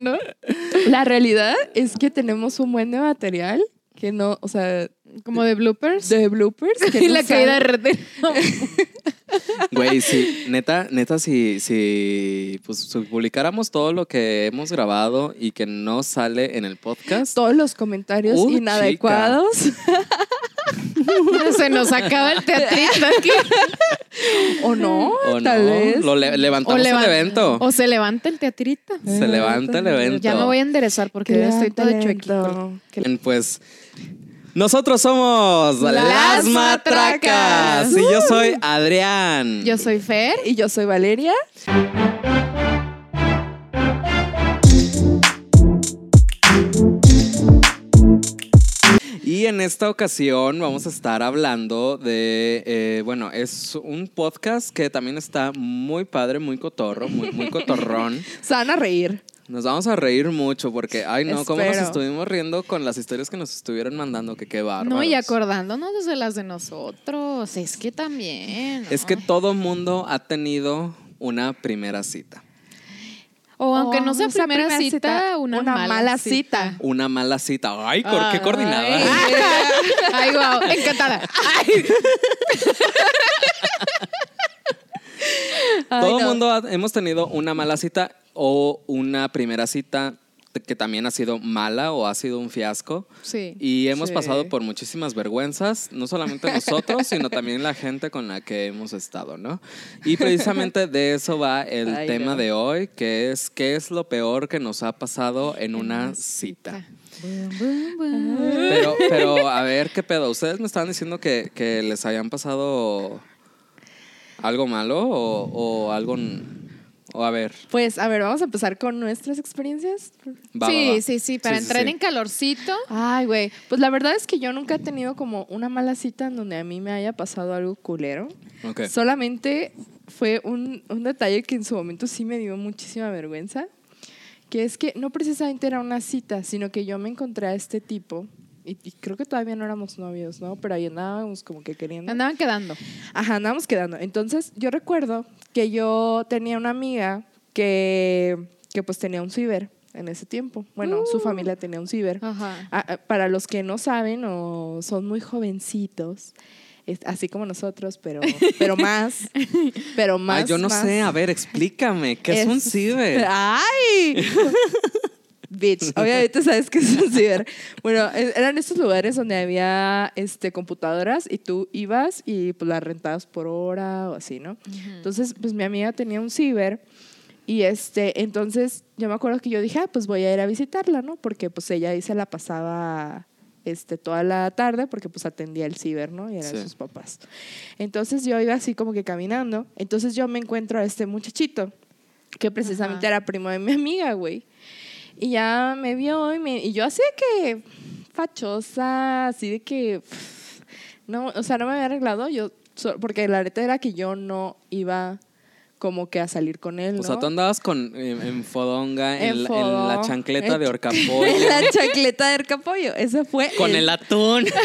¿no? La realidad es que tenemos un buen de material que no, o sea, Como de bloopers. de bloopers. Que y no la caída de red. Güey, sí, neta, neta, si, si, pues, si publicáramos todo lo que hemos grabado y que no sale en el podcast, Todos los comentarios Uh, inadecuados. Se nos acaba el teatrito aquí. ¿O no? o Tal no, vez. lo le- levantamos levan- el evento. O se levanta el teatrito. Se levanta el evento. Ya me voy a enderezar porque ya estoy todo chuequito. Pues nosotros somos Las las, Matracas. matracas. Y yo soy Adrián. Yo soy Fer. Y yo soy Valeria. Y en esta ocasión vamos a estar hablando de, eh, bueno, es un podcast que también está muy padre, muy cotorro, muy, muy cotorrón. Se van a reír. Nos vamos a reír mucho porque, ay no, cómo nos Espero. estuvimos riendo con las historias que nos estuvieron mandando, que qué bárbaros. No, y acordándonos de las de nosotros. Es que también. ¿no? Es que todo mundo ha tenido una primera cita. O aunque no sea sea, primera, cita, una, mala, cita. Una mala cita. Ay, cor- qué coordinada. Ay, Ay, wow, encantada. Ay, Todo el no. mundo ha- hemos tenido una mala cita o una primera cita que también ha sido mala o ha sido un fiasco. Sí. Y hemos Sí. pasado por muchísimas vergüenzas, no solamente nosotros, sino también la gente con la que hemos estado, ¿no? Y precisamente de eso va el Ay, tema no. de hoy, que es qué es lo peor que nos ha pasado en una cita. Pero, pero, a ver, ¿qué pedo? ¿Ustedes me estaban diciendo que, que les habían pasado algo malo o, o algo... O a ver, Pues, a ver, vamos a empezar con nuestras experiencias. va, va, sí, va. sí, sí, para Sí, entrar sí. en calorcito. Ay, güey. Pues la verdad es que yo nunca he tenido como una mala cita en donde a mí me haya pasado algo culero. Ok. Solamente fue un, un detalle que en su momento sí me dio muchísima vergüenza, que es que no precisamente era una cita, sino que yo me encontré a este tipo, y, y creo que todavía no éramos novios, ¿no? Pero ahí andábamos como que queriendo. Andaban quedando. Ajá, andábamos quedando. Entonces, yo recuerdo que yo tenía una amiga que, que pues tenía un ciber en ese tiempo. Bueno, su familia tenía un ciber. Ajá. Ah, ah, para los que no saben o son muy jovencitos, es- así como nosotros, pero, pero más, pero más. Ay, yo no más- sé, a ver, explícame, ¿qué es, un ciber? ¡Ay! Bitch, obviamente sabes que es un ciber. Bueno, eran estos lugares donde había este, computadoras y tú ibas y pues las rentabas por hora o así, ¿no? Entonces, pues mi amiga tenía un ciber y este, entonces yo me acuerdo que yo dije, ah, pues voy a ir a visitarla, ¿no? Porque pues ella ahí se la pasaba este, toda la tarde porque pues atendía el ciber, ¿no? Y eran Sí. sus papás. Entonces yo iba así como que caminando, entonces yo me encuentro a este muchachito que precisamente Ajá. era primo de mi amiga, güey. Y ya me vio y, me, y yo así de que fachosa, así de que no, o sea, no me había arreglado, yo porque la neta era que yo no iba como que a salir con él, O sea, ¿no? tú andabas con, en, en fodonga, en, En la- en la chancleta de horcapollo, En la chancleta de Ercapollo. Ese fue con el atún.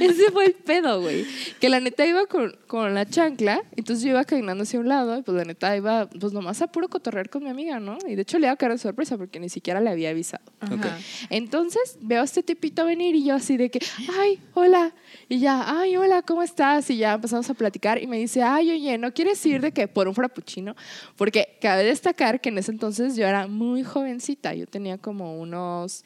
Ese fue el pedo, güey. Que la neta iba con, con la chancla, entonces yo iba caminando hacia un lado, y pues la neta iba, pues nomás a puro cotorrear con mi amiga, ¿no? Y de hecho le iba a caer de sorpresa porque ni siquiera le había avisado. Ajá. Ok. Entonces veo a este tipito venir y yo así de que, ay, hola. Y ya, ay, hola, ¿cómo estás? Y ya empezamos a platicar y me dice, ay, oye, ¿no quieres ir de que por un frappuccino? Porque cabe destacar que en ese entonces yo era muy jovencita, yo tenía como unos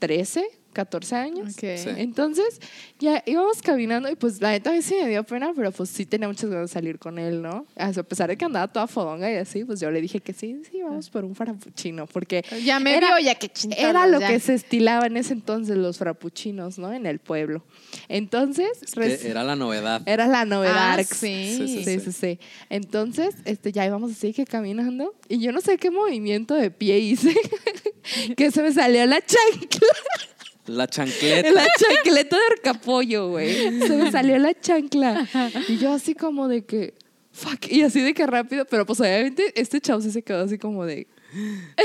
13, 14 años. Ok. Sí. Entonces, ya íbamos caminando y pues la neta a mí sí me dio pena, pero pues sí tenía muchas ganas de salir con él, ¿no? A pesar de que andaba toda fodonga y así, pues yo le dije que sí, sí, vamos por un frappuccino, porque Ya me Era- vio, ya que chingados, era lo ya. que se estilaba en ese entonces los frappuccinos, ¿no? En el pueblo. Entonces, Que era la novedad. era la novedad. Ah, sí. Sí, sí, Sí, sí, sí. Entonces, este, ya íbamos así que caminando y yo no sé qué movimiento de pie hice que se me salió la chancla. La chancleta. La chancleta de arcapollo, güey. Se me salió la chancla. Y yo así como de que, fuck. Y así de que rápido, pero pues obviamente este chavo sí se quedó así como de,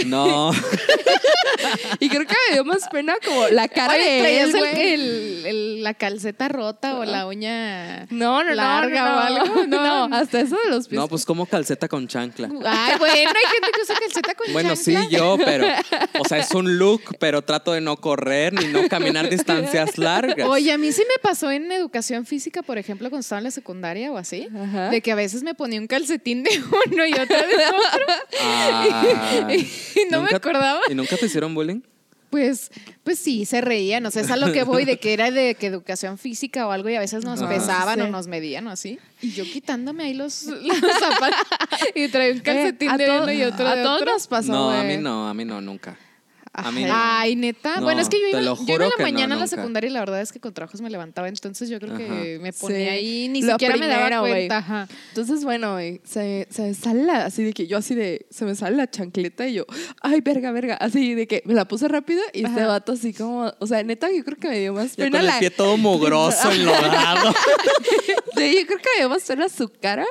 No. Y creo que me dio más pena como la cara Oye, de él, el- güey. el- el- la calceta rota o la uña No, no, larga no, no, o algo. No, No. hasta eso de los pies. No, pues como calceta con chancla. Ay, bueno, hay gente que usa calceta con Bueno, sí, chancla. yo, pero, o sea, es un look, pero trato de no correr ni no caminar distancias largas. Oye, a mí sí me pasó en educación física, por ejemplo, cuando estaba en la secundaria o así, Ajá. de que a veces me ponía un calcetín de uno y otro de otro. Ay. Y no me ¿Nunca- acordaba. ¿Y nunca te hicieron bullying? Pues, pues sí, se reían, o sea, es a lo que voy, de que era de que educación física o algo y a veces nos Ajá. pesaban Sí. o nos medían o así. Y yo quitándome ahí los, los zapatos y traía un calcetín Eh, de todo- uno y otro a de todos otro. nos pasó, no, a güey. mí no, a mí no, nunca. A mí Ay. no. Ay, neta. No, bueno, es que yo iba, yo iba en la que no, mañana a la secundaria y la verdad es que con trabajos me levantaba, entonces yo creo que me ponía Sí. ahí, ni Lo siquiera me daba cuenta. Ajá. Entonces, bueno, güey, se, se me sale la, así de que yo así de, se me sale la chancleta y yo, ay, verga, verga, así de que me la puse rápido y este Ajá. vato así como, o sea, neta, yo creo que me dio más pena con el la, pie todo mugroso, enlodado. Sí, yo creo que me dio más pena su cara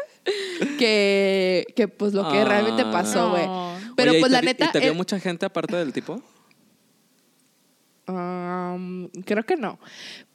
que, que pues lo que Ah. realmente pasó, güey. Pero Oye, ¿y pues te la vi- neta, ¿Y te vio eh, mucha gente aparte del tipo? Um, creo que no.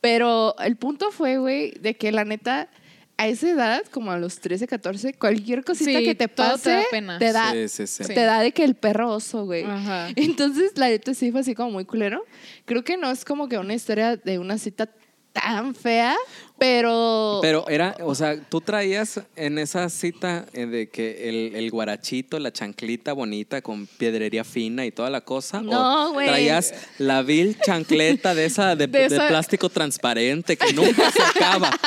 Pero el punto fue, güey, de que la neta, a esa edad, como a los 13, 14, cualquier cosita Sí, que te todo te pase, da pena. te da, Sí, sí, sí. Sí. te da de que el perro oso, güey. Ajá. Entonces, la neta sí fue así como muy culero. Creo que no es como que una historia de una cita tan fea, pero... Pero era, o sea, tú traías en esa cita eh, de que el, el guarachito, la chanclita bonita con piedrería fina y toda la cosa. No, güey. traías la vil chancleta de esa de, De de esa- plástico transparente que nunca se acaba.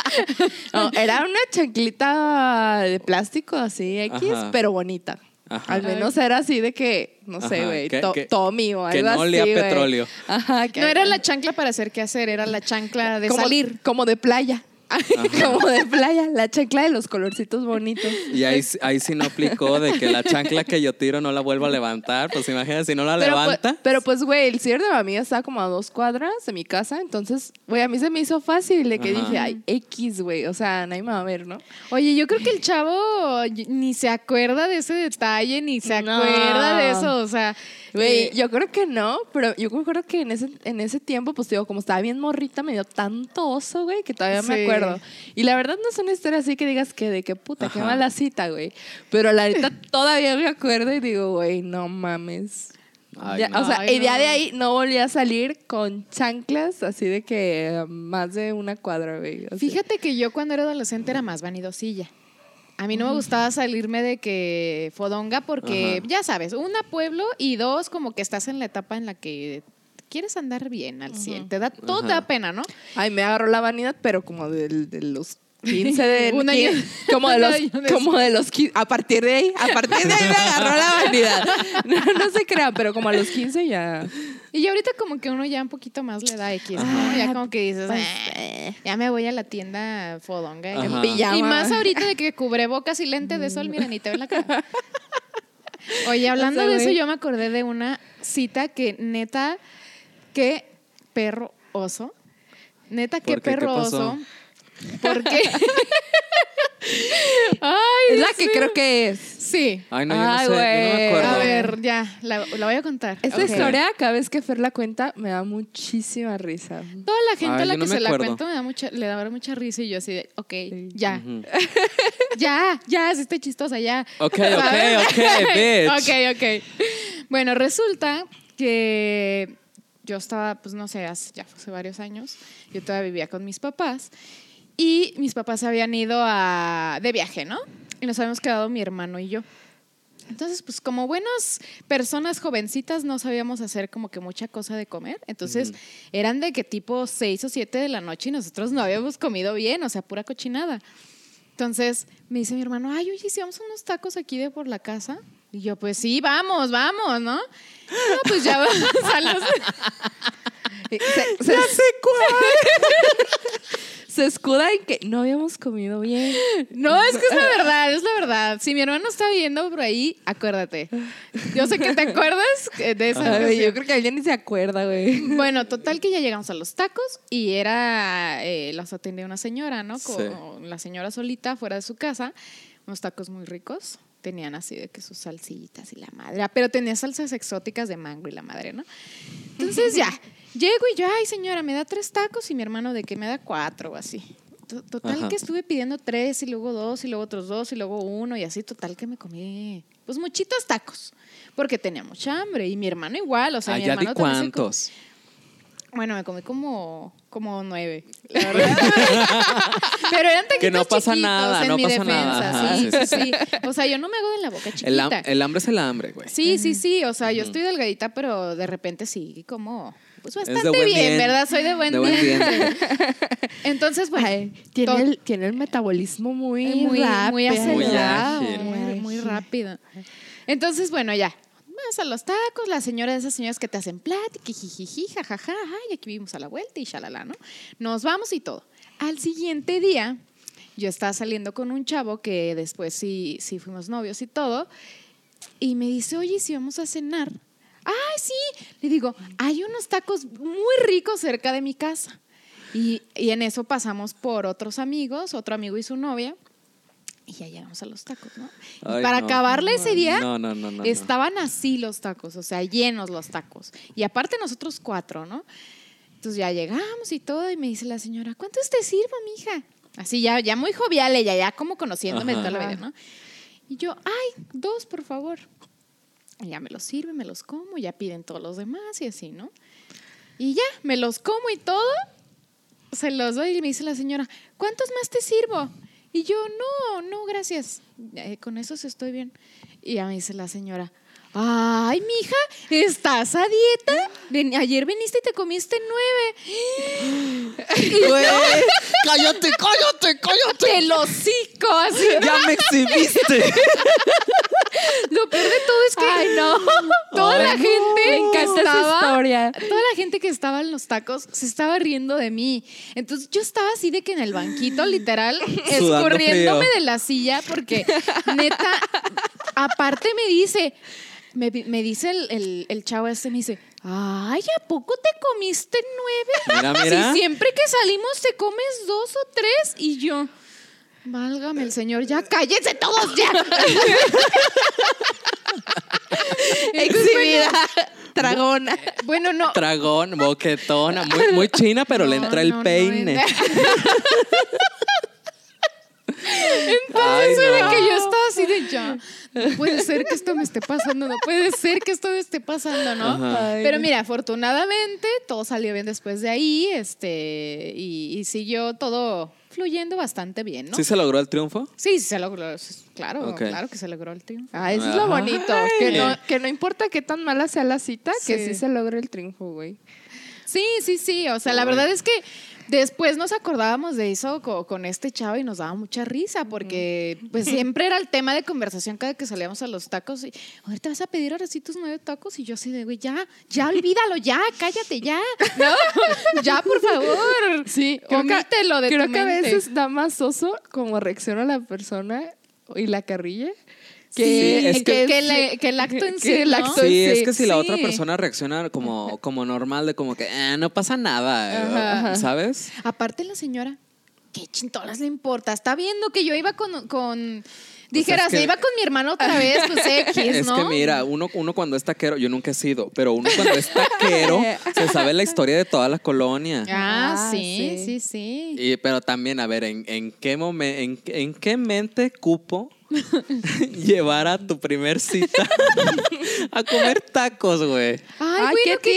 No, era una chanclita de plástico así X, Ajá. pero bonita. Ajá. Al menos era así de que, no sé, güey, que- to- que- Tommy o que algo no así, olía a güey. petróleo. Ajá, que No era la chancla para hacer qué hacer, era la chancla de como, salir. Como de playa. como de playa, la chancla de los colorcitos bonitos. Y ahí, ahí sí no aplicó de que la chancla que yo tiro no la vuelvo a levantar. Pues imagínate, si no la Pero, levanta. pues, pero pues, güey, el cierre de mi amiga estaba como a dos cuadras de mi casa. Entonces, güey, a mí se me hizo fácil de que Ajá. dije, ay, X, güey. O sea, nadie me va a ver, ¿no? Oye, yo creo que el chavo ni se acuerda de ese detalle, ni se No. acuerda de eso, o sea, Güey, yo creo que no, pero yo me acuerdo que en ese, en ese tiempo, pues digo, como estaba bien morrita, me dio tanto oso, güey, que todavía me acuerdo. Y la verdad no es una historia así que digas que de qué puta, qué mala cita, güey. Pero la neta todavía me acuerdo y digo, güey, no mames. Ay, Ya, no. O sea, Ay, ya no. de ahí no volví a salir con chanclas así de que más de una cuadra, güey. Fíjate que yo cuando era adolescente era más vanidosilla. A mí no me gustaba salirme de que fodonga porque, Ajá. ya sabes, una pueblo y dos como que estás en la etapa en la que quieres andar bien al 100. Te da, todo te Ajá. da pena, ¿no? Ay, me agarró la vanidad, pero como de, los 15 de Un año- como de los como de los 15, a partir de ahí, a partir de ahí me agarró la vanidad. No, no se crean, pero como a los 15 ya Y ahorita como que uno ya un poquito más le da X, ¿no? Ya como que dices, Pues, "Eh, ya me voy a la tienda fodonga. Ajá. en pijama. Y más ahorita de que cubrebocas y lente de sol, mira, ni te veo la cara. Oye, hablando O sea, de eso, yo me acordé de una cita que neta, qué perro oso. Neta, qué ¿Por qué? ¿Qué perro oso. Porque. Ay, es la Dios que creo que es. Sí. Ay, no, yo no Ay, sé, yo no me güey. acuerdo. A ver, ya, la, la voy a contar. Esta Ok. historia, cada vez que Fer la cuenta, me da muchísima risa. Toda la gente Ay, a la yo no que me se la acuerdo. cuento me da mucha, le da mucha risa y yo así de, ok, Sí. ya, Ujú. ya, ya, sí estoy chistosa, ya. Ok, ok, ok, bitch. ok, ok. Bueno, resulta que yo estaba, pues no sé, hace, ya hace varios años, yo todavía vivía con mis papás y mis papás habían ido a, de viaje, ¿no? Y nos habíamos quedado mi hermano y yo. Entonces, pues como buenas personas jovencitas no sabíamos hacer como que mucha cosa de comer. Entonces, eran de que tipo 6 o 7 de la noche y nosotros no habíamos comido bien, o sea, pura cochinada. Entonces, me dice mi hermano, ay, oye, si vamos a unos tacos aquí de por la casa. Y yo, pues sí, vamos, vamos, ¿no? No, pues ya vamos a los... Se, se, se escuda en que no habíamos comido bien. No, es que es la verdad, es la verdad. Si mi hermano está viendo por ahí, acuérdate. Yo sé que te acuerdas de esa Ay, ocasión. yo creo que alguien ni se acuerda, güey. Bueno, total que ya llegamos a los tacos y era, eh, los atendía una señora, ¿no? Con Sí. la señora solita fuera de su casa, unos tacos muy ricos. tenían así de que sus salsitas y la madre. Ah, Pero tenía salsas exóticas de mango y la madre, ¿no? Entonces ya, llego y yo, ay señora, me da tres tacos y mi hermano de que me da cuatro o así. To- Total Ajá. que estuve pidiendo tres y luego dos y luego otros dos y luego uno y así, total que me comí pues muchitos tacos. Porque tenía mucha hambre y mi hermano igual, o sea, mi Allá hermano di también se com- cuántos. Bueno, me comí como, como nueve, la verdad. Pero eran Que no pasa nada, en no mi pasa defensa, nada. Ajá, sí, sí, sí, sí. O sea, yo no me hago de la boca chiquita. El, el hambre es el hambre, güey. Sí, sí, sí. O sea, yo estoy delgadita, pero de repente sí, como, pues bastante buen bien. ¿verdad? Soy de buen, De buen diente. diente. Entonces, bueno, Ay, tiene, todo- el, tiene el metabolismo muy, muy, rápido. muy acelerado, ágil. muy, muy rápido. Entonces, bueno, ya. Vamos a los tacos, la señora de esas señoras que te hacen plática, y jijiji, jajaja, y aquí vimos a la vuelta y shalala, ¿no? Nos vamos y todo. Al siguiente día, yo estaba saliendo con un chavo que después sí, sí fuimos novios y todo, y me dice, oye, si vamos a cenar. Ay, sí. Le digo, hay unos tacos muy ricos cerca de mi casa. Y, y en eso pasamos por otros amigos, otro amigo y su novia. Y ya llegamos a los tacos, ¿no? Y Ay, para no. acabarle ese día, No, no, no, no. no. estaban así los tacos, o sea, llenos los tacos. Y aparte nosotros cuatro, ¿no? Entonces ya llegamos y todo, y me dice la señora, ¿cuántos te sirvo, mija? Así ya, ya muy jovial ella, ya como conociéndome toda la vida, ¿no? Y yo, ay, dos, por favor. Ya me los sirve, me los como, ya piden todos los demás y así, ¿no? Y ya, me los como y todo, se los doy y me dice la señora, ¿cuántos más te sirvo? Y yo, no, no, gracias, Eh, con esos estoy bien. Y ya me dice la señora, ay, mija, ¿estás a dieta? Ven- ayer viniste y te comiste nueve. Güey, cállate, cállate, cállate. ¡Te lo! Así. Ya me exhibiste. Lo peor de todo es que Ay, no. toda la gente Me encanta esa historia. Toda la gente que estaba en los tacos se estaba riendo de mí. Entonces yo estaba así de que en el banquito, literal, Sudando escurriéndome frío. de la silla porque neta, aparte me dice, me, me dice el, el, el chavo este, me dice, ay, ¿a poco te comiste nueve? Mira, mira. Si siempre que salimos te comes dos o tres y yo... Válgame el señor, ya cállense todos ya. Exhibida. Tragona. Bueno, no. Dragón, boquetona, muy, muy china, pero le No, entra el no, peine. no. que yo estaba así de ya. No puede ser que esto me esté pasando, no puede ser que esto me esté pasando, ¿no? Ay. Pero mira, afortunadamente todo salió bien después de ahí, este, y, y siguió todo fluyendo bastante bien, ¿no? ¿Sí se logró el triunfo? Sí, sí se logró, claro, claro que se logró el triunfo. Ah, eso es lo bonito. Que no, que no importa qué tan mala sea la cita, que Sí. se logre el triunfo, güey. Sí, sí, sí. O sea, la verdad es que después nos acordábamos de eso co- con, este chavo y nos daba mucha risa porque pues siempre era el tema de conversación cada que salíamos a los tacos y, ahorita vas a pedir ahora sí tus nueve tacos y yo así de, güey, ya, ya olvídalo, ya, cállate, ya, ¿no? ya, por favor. Sí, omítelo de creo tu que a veces da más oso como reacciona la persona y la carrilla. Sí, Sí, es que, que- que le- que el acto en que sí, el ¿no? acto- Sí, es sí, que si la otra sí. persona reacciona como, como normal, de como que "Ah, no pasa nada, Ajá, ajá. ¿sabes? Aparte la señora, ¿qué chintolas le importa? Está viendo que yo iba con... con dijera, es que- se iba con mi hermano otra vez, pues X, Es ¿no? que mira, uno, uno cuando es taquero, yo nunca he sido, pero uno cuando es taquero se sabe la historia de toda la colonia. Ah, Ah, sí, sí, sí. sí. Y, pero también, a ver, ¿en, en qué momen- en, en qué mente cupo llevar a tu primer cita a comer tacos, güey? Ay, Ay, bueno, ¿qué ¿qué,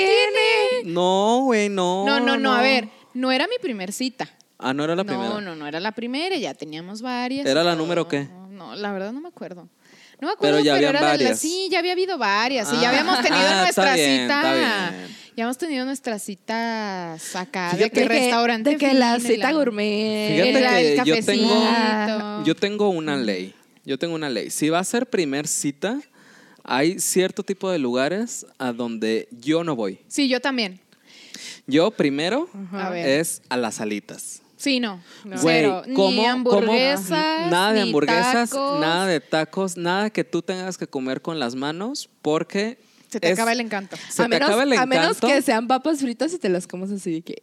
tiene? No, güey, no. No, no, no, a ver, no era mi primer cita. Ah, no era la primera. No, no, no era la primera, ya teníamos varias. ¿Era y la número qué? No, la verdad no me acuerdo. No me acuerdo, Pero ya pero, habían era de la- varias. sí, ya había habido varias. y Ah, ya habíamos tenido ah, está nuestra bien, cita. está bien. Ya hemos tenido nuestras citas acá, de Fíjate que que- restaurante. De que la y cita gourmet. Fíjate el- que el yo tengo-. Yo tengo una ley. Yo tengo una ley. Si va a ser primer cita, hay cierto tipo de lugares a donde yo no voy. Sí, yo también. Yo primero es a las alitas. Sí, no. Güey, Cero. ¿cómo- ni cómo- hamburguesas. nada de hamburguesas, tacos. nada de tacos, nada que tú tengas que comer con las manos porque Se te es- acaba el encanto. se a te menos, acaba el a menos encanto. que sean papas fritas y te las comas así de que.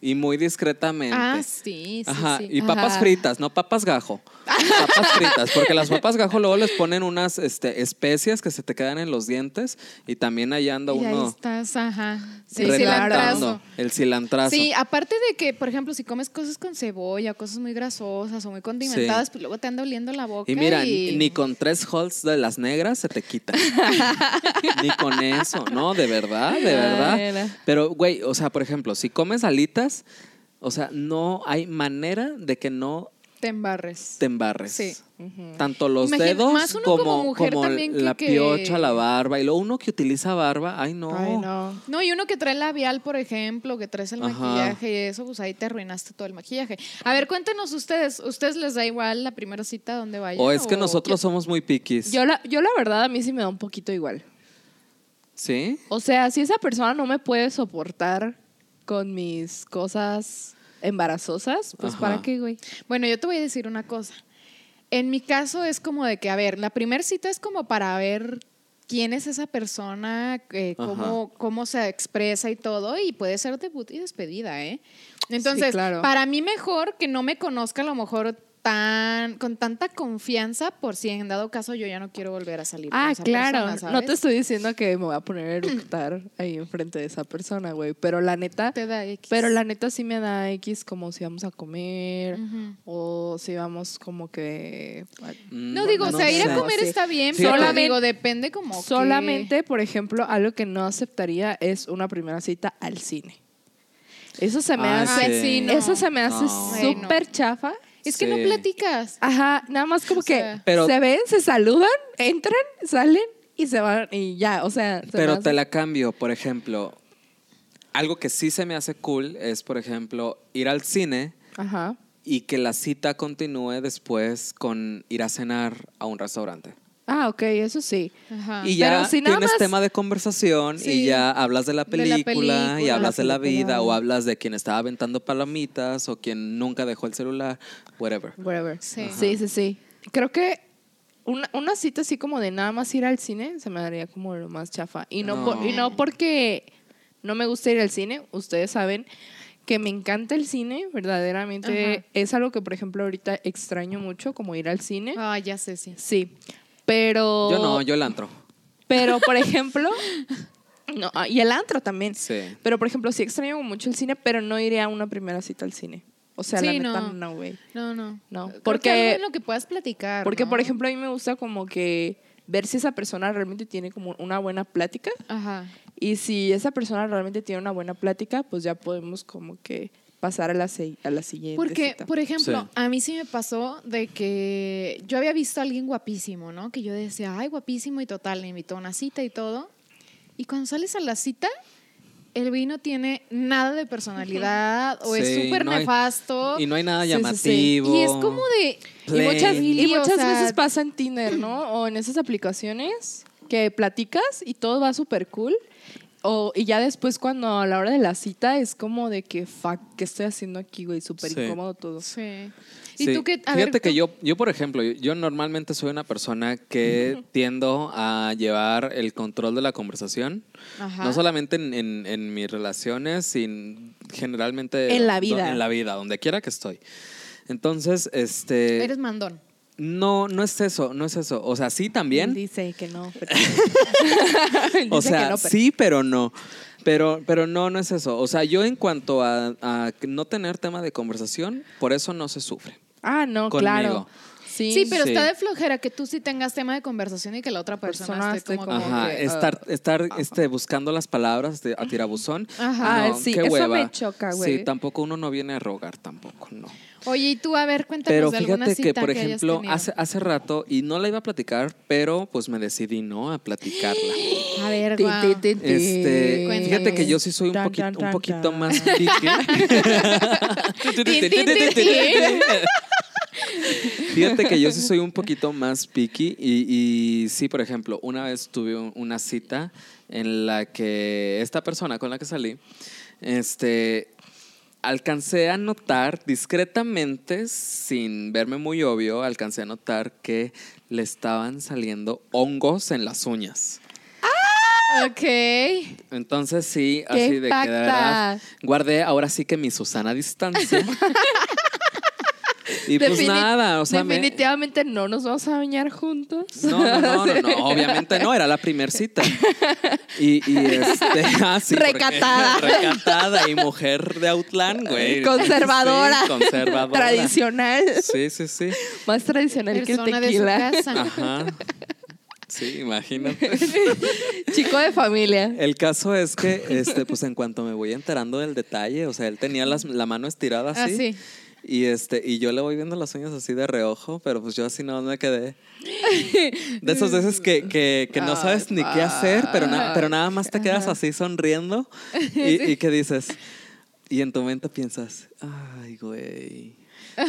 Y muy discretamente. Ah, sí, sí, Ajá, sí. y papas Ajá. fritas, no papas gajo. Papas fritas, porque las papas gajo luego les ponen unas este, especias que se te quedan en los dientes y también ahí anda Y ahí uno estás, ajá. Sí, retratando cilantrazo. el cilantrazo. Sí, aparte de que, por ejemplo, si comes cosas con cebolla, cosas muy grasosas o muy condimentadas, Sí. pues luego te anda oliendo la boca. Y mira, y- ni con tres holds de las negras se te quita. ni con eso, no, de verdad, de verdad. Pero, güey, o sea, por ejemplo, si comes alitas, o sea, no hay manera de que no te embarres. te embarres. Sí. Tanto los Imagina- dedos más uno como como, mujer como también que- la que- piocha, la barba. Y luego uno que utiliza barba, ay no. Ay, no. No, y uno que trae labial, por ejemplo, que traes el Ajá. maquillaje y eso, pues ahí te arruinaste todo el maquillaje. A ver, cuéntenos ustedes, ¿ustedes les da igual la primera cita donde vayan? O es que nosotros somos muy piquis. Yo la, yo la verdad a mí sí me da un poquito igual. ¿Sí? O sea, si esa persona no me puede soportar con mis cosas embarazosas, pues Ajá. ¿para qué, güey? Bueno, yo te voy a decir una cosa. En mi caso es como de que, a ver, la primera cita es como para ver quién es esa persona, eh, cómo, cómo se expresa y todo, y puede ser debut y despedida, ¿eh? Entonces, claro. para mí mejor que no me conozca a lo mejor tan con tanta confianza por si en dado caso yo ya no quiero volver a salir con Ah, esa claro. persona, no te estoy diciendo que me voy a poner a eructar ahí enfrente de esa persona, güey. Pero la neta, Te da X. pero la neta sí me da X como si vamos a comer o si vamos como que... No digo, o no sea, ir a comer Sí. está bien, Fíjate. pero Solamente- digo, depende como que- Solamente, por ejemplo, algo que no aceptaría es una primera cita al cine. Eso se me Ah, hace... sí. sí, no. Eso se me hace no. súper chafa. Es que no platicas. Ajá, nada más como O que sea- Pero- se ven, se saludan, entran, salen y se van y ya, o sea... se Pero te la cambio, por ejemplo. Algo que sí se me hace cool es, por ejemplo, ir al cine Ajá. y que la cita continúe después con ir a cenar a un restaurante. Ah, ok, eso sí. Ajá. Y ya Pero si tienes más- tema de conversación Sí. y ya hablas de la De la película, y película. hablas de la vida o hablas de quien estaba aventando palomitas o quien nunca dejó el celular, whatever. Whatever. Sí. Sí, sí, sí. Creo que una, una cita así como de nada más ir al cine se me daría como lo más chafa. Y no, por- y no porque no me gusta ir al cine, ustedes saben que me encanta el cine, verdaderamente Ajá. es algo que por ejemplo ahorita extraño mucho, como ir al cine. Ah, ya sé, sí. Sí, pero... Yo no, yo el antro. Pero por ejemplo... no, ah, y el antro también. Sí. Pero por ejemplo, sí extraño mucho el cine, pero no iré a una primera cita al cine. O sea, la neta, no. no, güey. No, no. No, Creo porque- que algo en lo que puedas platicar. Porque, ¿no? por ejemplo, a mí me gusta como que ver si esa persona realmente tiene como una buena plática. Ajá. Y si esa persona realmente tiene una buena plática, pues ya podemos como que pasar a la, a la siguiente Porque, cita. por ejemplo, Sí. a mí sí me pasó de que yo había visto a alguien guapísimo, ¿no? Que yo decía, ay, guapísimo y total, me invitó a una cita y todo. Y cuando sales a la cita, el güey no tiene nada de personalidad o es Sí, súper no hay- nefasto. Y no hay nada Sí, sí, sí. llamativo. Y es como de... Y muchas, y o muchas sea, veces pasa en Tinder, ¿no? O en esas aplicaciones que platicas y todo va súper cool. O, y ya después cuando a la hora de la cita es como de que, fuck, ¿qué estoy haciendo aquí, güey? Súper Sí. incómodo todo. Sí. ¿Y Sí. tú qué? A Fíjate ver, que tú- yo, yo, por ejemplo, yo, normalmente soy una persona que tiendo a llevar el control de la conversación. Ajá. No solamente en, en- en mis relaciones, sino generalmente En la vida. En la vida, donde quiera que estoy. Entonces, este. Eres mandón. No, no es eso, no es eso. O sea, sí también. dice que no. pero- O sea, que no, pero- sí, pero no. Pero, pero no, no es eso. O sea, yo en cuanto a, a no tener tema de conversación, por eso no se sufre. Ah, no, Conmigo. claro. Sí, Sí, pero Sí. está de flojera que tú sí tengas tema de conversación y que la otra persona, Persona esté esté como, como que- Ajá, que, estar, ah, estar este, buscando las palabras de, a tirabuzón. Ajá. No, sí, qué eso hueva. me choca, güey. Sí, tampoco uno no viene a rogar, tampoco, no. Oye, y tú, a ver, cuéntanos Pero de alguna fíjate que, cita por hayas ejemplo, hace, hace rato, y no la iba a platicar, pero pues me decidí, ¿no? A platicarla. A ver, ti. Este, Cuéntame. fíjate que yo sí soy un Tan, poquito, tan, un tan, poquito tan. más pique. Fíjate que yo sí soy un poquito más picky y, y sí, por ejemplo, una vez tuve un- una cita en la que esta persona con la que salí, este, alcancé a notar discretamente, sin verme muy obvio, alcancé a notar que le estaban saliendo hongos en las uñas. Ok. Entonces sí, ¡Qué así de que de verdad impacta! guardé ahora sí que mi Susana distancia. y pues Defini- nada, o sea, me- Definitivamente no nos vamos a bañar juntos. No, no, no, no, no, obviamente no, era la primer cita. Y, y este, ah, sí, Recatada. recatada y mujer de Outland, güey. Conservadora. Sí, conservadora. Tradicional. Sí, sí, sí. Más tradicional que el Persona de su tequila. casa. Ajá. Sí, imagínate. Chico de familia. El caso es que, este, pues en cuanto me voy enterando del detalle, o sea, él tenía las- la mano estirada así. Ah, sí. Y este, y yo le voy viendo las uñas así de reojo, pero pues yo así no me quedé. De esas veces que, que, que no sabes ni qué hacer, pero, na- pero nada más te quedas así sonriendo y, y que dices, y en tu mente piensas, ay, güey.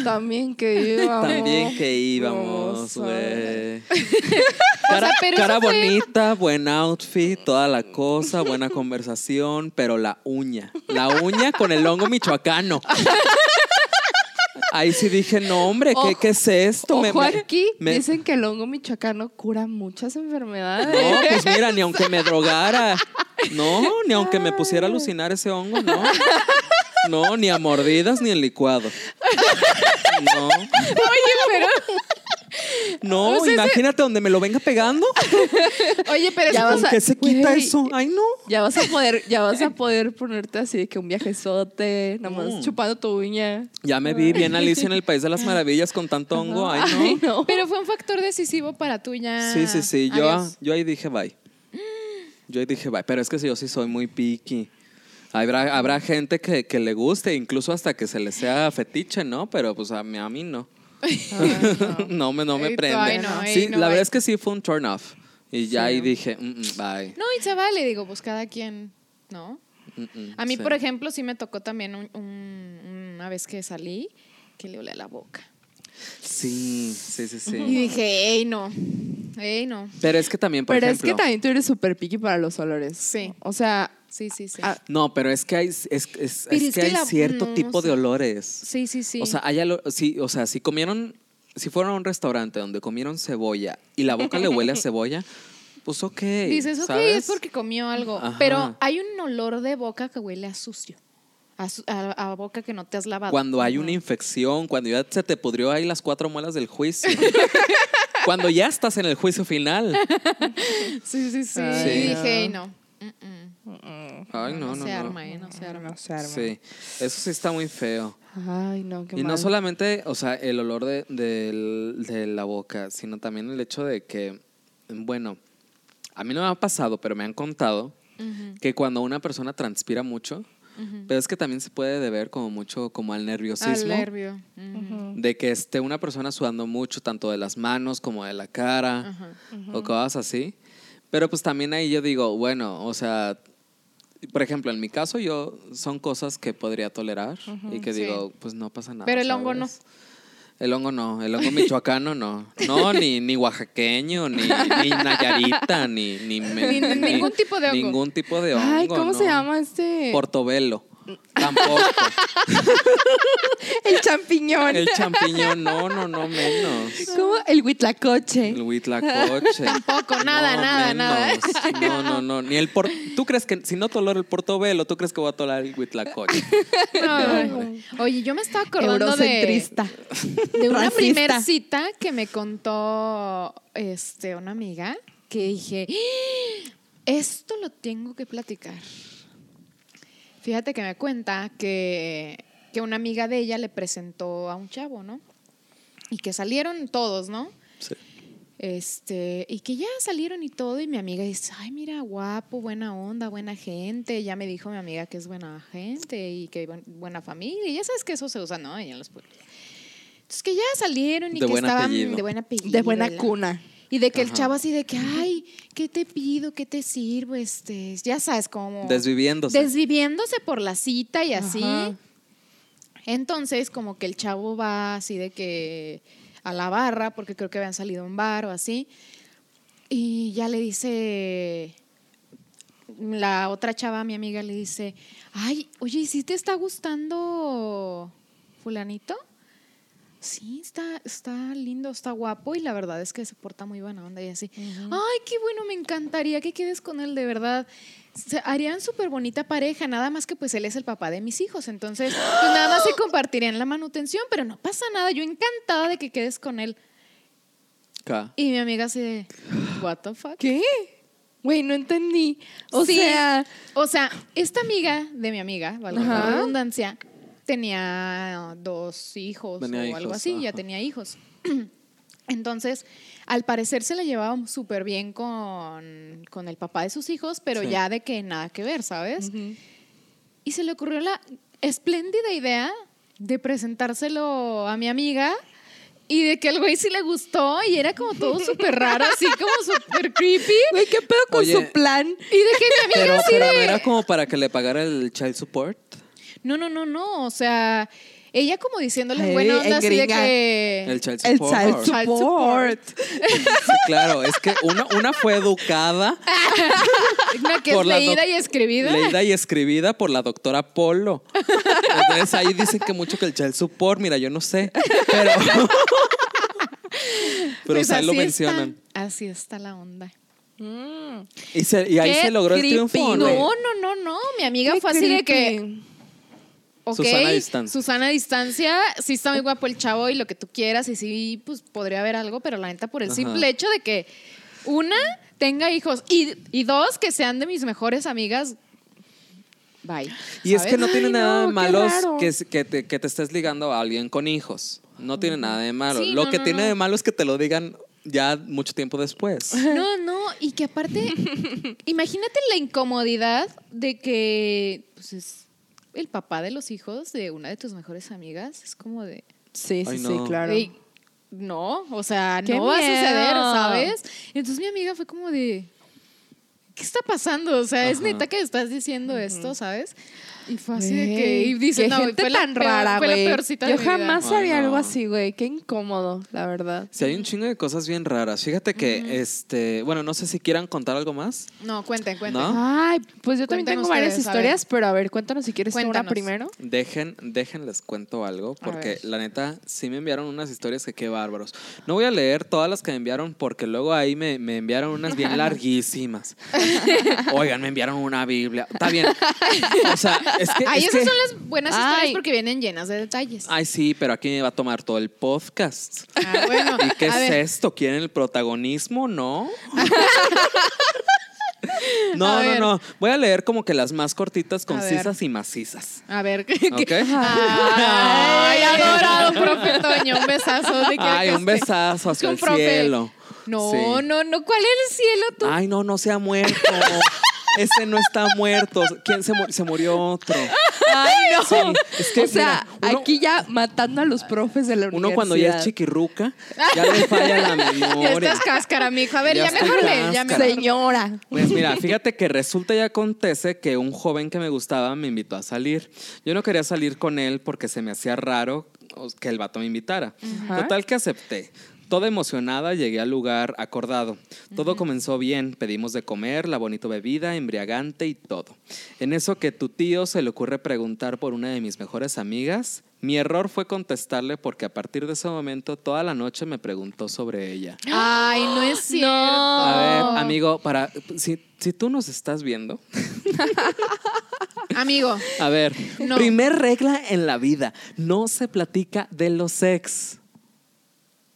También que íbamos. También que íbamos, güey. Cara, pero cara eso fue- bonita, buen outfit, toda la cosa, buena conversación, pero la uña. La uña con el hongo michoacano. Ahí sí dije, no, hombre, ¿qué, es esto? Me- Ojo me- aquí, me- dicen que el hongo michoacano cura muchas enfermedades. No, pues mira, ni aunque me drogara. No, ni aunque me pusiera a alucinar ese hongo, no. No, ni a mordidas ni en licuado. No. Oye, pero. No, O sea, ese- imagínate donde me lo venga pegando. Oye, pero Ya eso- vas ¿Con a- qué se quita eso? Ay, no. Ya vas a poder, ya vas a poder ponerte así de que un viajezote, nada más No. chupando tu uña. Ya me vi bien Alicia en el País de las Maravillas con tanto hongo. Ay, no. Ay, no. pero fue un factor decisivo para tu ya. Sí, sí, sí. Yo, Adiós. yo ahí dije bye. Yo ahí dije bye. Pero es que yo sí soy muy picky. Habrá, habrá gente que, que le guste, incluso hasta que se le sea fetiche, ¿no? Pero pues a mí, a mí no. no me, no me prende. ay, no, ey, sí, no, la bye. verdad es que sí fue un turn off. Y ya Sí. ahí dije, "Mm, mm, bye. No, y se vale, digo, pues cada quien, ¿no? Mm, mm, A mí, sí. por ejemplo, sí me tocó también un- un- una vez que salí que le olé la boca. Sí, sí, sí, Y sí. dije, ey, no, ey, no. Pero es que también, por Pero ejemplo. es que también tú eres súper picky para los olores. Sí. O sea, Sí, sí, sí. Ah, No, pero es que hay, es, es- que hay cierto no, tipo o de olores. sí, sí, sí. O sea, hay sí, o sea, si comieron, si fueron a un restaurante donde comieron cebolla y la boca le huele a cebolla, pues ok. Dices, ok, ¿sabes? es porque comió algo. Ajá. Pero hay un olor de boca que huele a sucio. A, a- a boca que no te has lavado. Cuando hay una infección, cuando ya se te pudrió ahí las cuatro muelas del juicio. cuando ya estás en el juicio final. Sí, sí, sí. Ay, y no. dije, "Ey, no. Mm, mm". Ay, no, no, no, se no. arma, ¿eh? No se arma. no se arma. Sí, eso sí está muy feo. Ay, no, qué y no solamente, o sea, el olor de, de la boca, sino también el hecho de que, bueno, a mí no me ha pasado, pero me han contado que cuando una persona transpira mucho, pero es que también se puede deber como mucho como al nerviosismo. Al nervio. De que esté una persona sudando mucho, tanto de las manos como de la cara, o cosas así. Pero pues también ahí yo digo, bueno, o sea, por ejemplo, en mi caso yo son cosas que podría tolerar y que Sí. digo, pues no pasa nada. Pero el hongo no. El hongo no, el hongo michoacano no. No, ni, ni oaxaqueño, ni, ni nayarita, ni, ni, me- Ni- ni ningún tipo de hongo. Ningún tipo de hongo. Ay, ¿cómo se llama este? Portobelo. Tampoco. El champiñón. El champiñón, no, no, no, menos. ¿Cómo? El huitlacoche. El huitlacoche. Tampoco, nada, nada, nada. menos. No, no, no. Ni el por... ¿Tú crees que si no tolero el portobelo, tú crees que voy a tolerar el huitlacoche? No. Oye, yo me estaba acordando de, Eurocentrista. de una Racista. primer cita que me contó este, una amiga que dije, "¡Ah! esto lo tengo que platicar. Fíjate que me cuenta que, que una amiga de ella le presentó a un chavo, ¿no? Y que salieron todos, ¿no? Sí. Este, y que ya salieron y todo, y mi amiga dice, ay, mira, guapo, buena onda, buena gente. Ya me dijo mi amiga que es buena gente y que buen- buena familia. Y ya sabes que eso se usa, ¿no? En los pueblos. Entonces que ya salieron y De que estaban apellido. de buen apellido. De buena la- cuna. Y de que el chavo así de que, ay, ¿qué te pido? ¿Qué te sirvo? Este, ya sabes, como... Desviviéndose. Desviviéndose por la cita y así. Ajá. Entonces, como que el chavo va así de que a la barra, porque creo que habían salido a un bar o así, y ya le dice, la otra chava, mi amiga, le dice, ay, oye, ¿y si te está gustando fulanito? Sí, está, está lindo, está guapo y la verdad es que se porta muy buena onda y así. Ay, qué bueno, me encantaría que quedes con él, de verdad. Se harían súper bonita pareja, nada más que pues él es el papá de mis hijos, entonces pues nada más se compartirían la manutención, pero no pasa nada, yo encantada de que quedes con él. Y mi amiga así de, what the fuck? ¿Qué? Güey, no entendí. O Sí. sea, O sea, esta amiga de mi amiga, valga la redundancia, tenía dos hijos Tenía o hijos, algo así, ya ajá. tenía hijos. Entonces, al parecer se la llevaba súper bien con, con el papá de sus hijos, pero Sí. ya de que nada que ver, ¿sabes? Y se le ocurrió la espléndida idea de presentárselo a mi amiga y de que el güey sí le gustó y era como todo súper raro, así como súper creepy. güey, ¿qué pedo con Oye. su plan? Y de que mi amiga Pero, así pero de... no era como para que le pagara el child support. No, no, no, no. O sea, ella como diciéndole en Ay, buena onda así de que. El child El support. child Child support. Sí, claro, es que una, una fue educada, Una que es por la leída y escribida. leída y escribida por la doctora Polo. Entonces ahí dicen que mucho que el child support, mira, yo no sé, pero, pero Pues ahí lo mencionan. está- así está la onda. Mm. Y, se- y ahí Qué se logró el triunfo. ¿o No, no? no, no, no. Mi amiga Qué fue así de que. Ok, Susana a distancia. Susana distancia, sí está muy guapo el chavo y lo que tú quieras, y sí, pues podría haber algo, pero la neta, por el Ajá. simple hecho de que, una, tenga hijos, y, y dos, que sean de mis mejores amigas. Bye. Y es que no tiene Ay, nada no, de qué malo raro. que, que, te, que te estés ligando a alguien con hijos. No tiene nada de malo. Sí, Lo no, que no, tiene de malo es que te lo digan ya mucho tiempo después. No, no, y que aparte, imagínate la incomodidad de que pues, es el papá de los hijos de una de tus mejores amigas. Es como de, Sí, sí, Ay, sí, claro. "Ey, no, o sea, ¡Qué no va a suceder! ¿sabes? Entonces mi amiga fue como de, ¿qué está pasando? O sea, es neta que estás diciendo esto, ¿sabes? Y fue así de que, y dice, qué no, gente fue la tan peor- rara, fue la güey. peorcita Yo de mi vida". jamás Ay, haría algo así, güey. Qué incómodo, la verdad. Si hay un chingo de cosas bien raras. Fíjate que, este, bueno, no sé si quieran contar algo más. No, cuenten, cuenten. ¿No? Ay, pues yo también tengo varias ustedes, historias, pero a ver, cuéntanos si quieres tú una Cuéntanos. primero. Dejen, dejen, les cuento algo, porque la neta sí me enviaron unas historias que qué bárbaros. No voy a leer todas las que me enviaron, porque luego ahí me, me enviaron unas bien larguísimas. Oigan, me enviaron una Biblia. Está bien. O sea, es que. Ay, es esas que- son las buenas historias porque vienen llenas de detalles. Ay, sí, pero aquí me va a tomar todo el podcast. Ah, bueno. ¿Y qué a es ver. esto? ¿Quieren el protagonismo? ¿No? no, A no, ver. no. Voy a leer como que las más cortitas, concisas y macizas. A ver. ¿qué- Ay, adorado, profe Toño. Un besazo. ¿Dónde quiera Ay, un esté. besazo hacia el profe. cielo. No, Sí. no, no. ¿Cuál es el cielo tú? Ay, no, no se ha muerto. Ese no está muerto. ¿Quién se, mu- se murió otro? Ay, no. Sí, es que, o sea, mira, uno- aquí ya matando a los profes de la universidad. Uno cuando ya es chiquirruca, ya le falla la Ya memoria. estás cáscara, mijo. A ver, Ya ya, mejor lee. Ya mejor. Señora. Pues mira, fíjate que resulta y acontece que un joven que me gustaba me invitó a salir. Yo no quería salir con él porque se me hacía raro que el vato me invitara. Ajá. Total que acepté. Toda emocionada llegué al lugar acordado. Todo comenzó bien, pedimos de comer, la bonita bebida, embriagante y todo. En eso que tu tío se le ocurre preguntar por una de mis mejores amigas, mi error fue contestarle porque a partir de ese momento toda la noche me preguntó sobre ella. Ay, no es cierto. A Oh. ver, amigo, para si, si tú nos estás viendo, Amigo. a ver, No. primer regla en la vida, no se platica de los ex.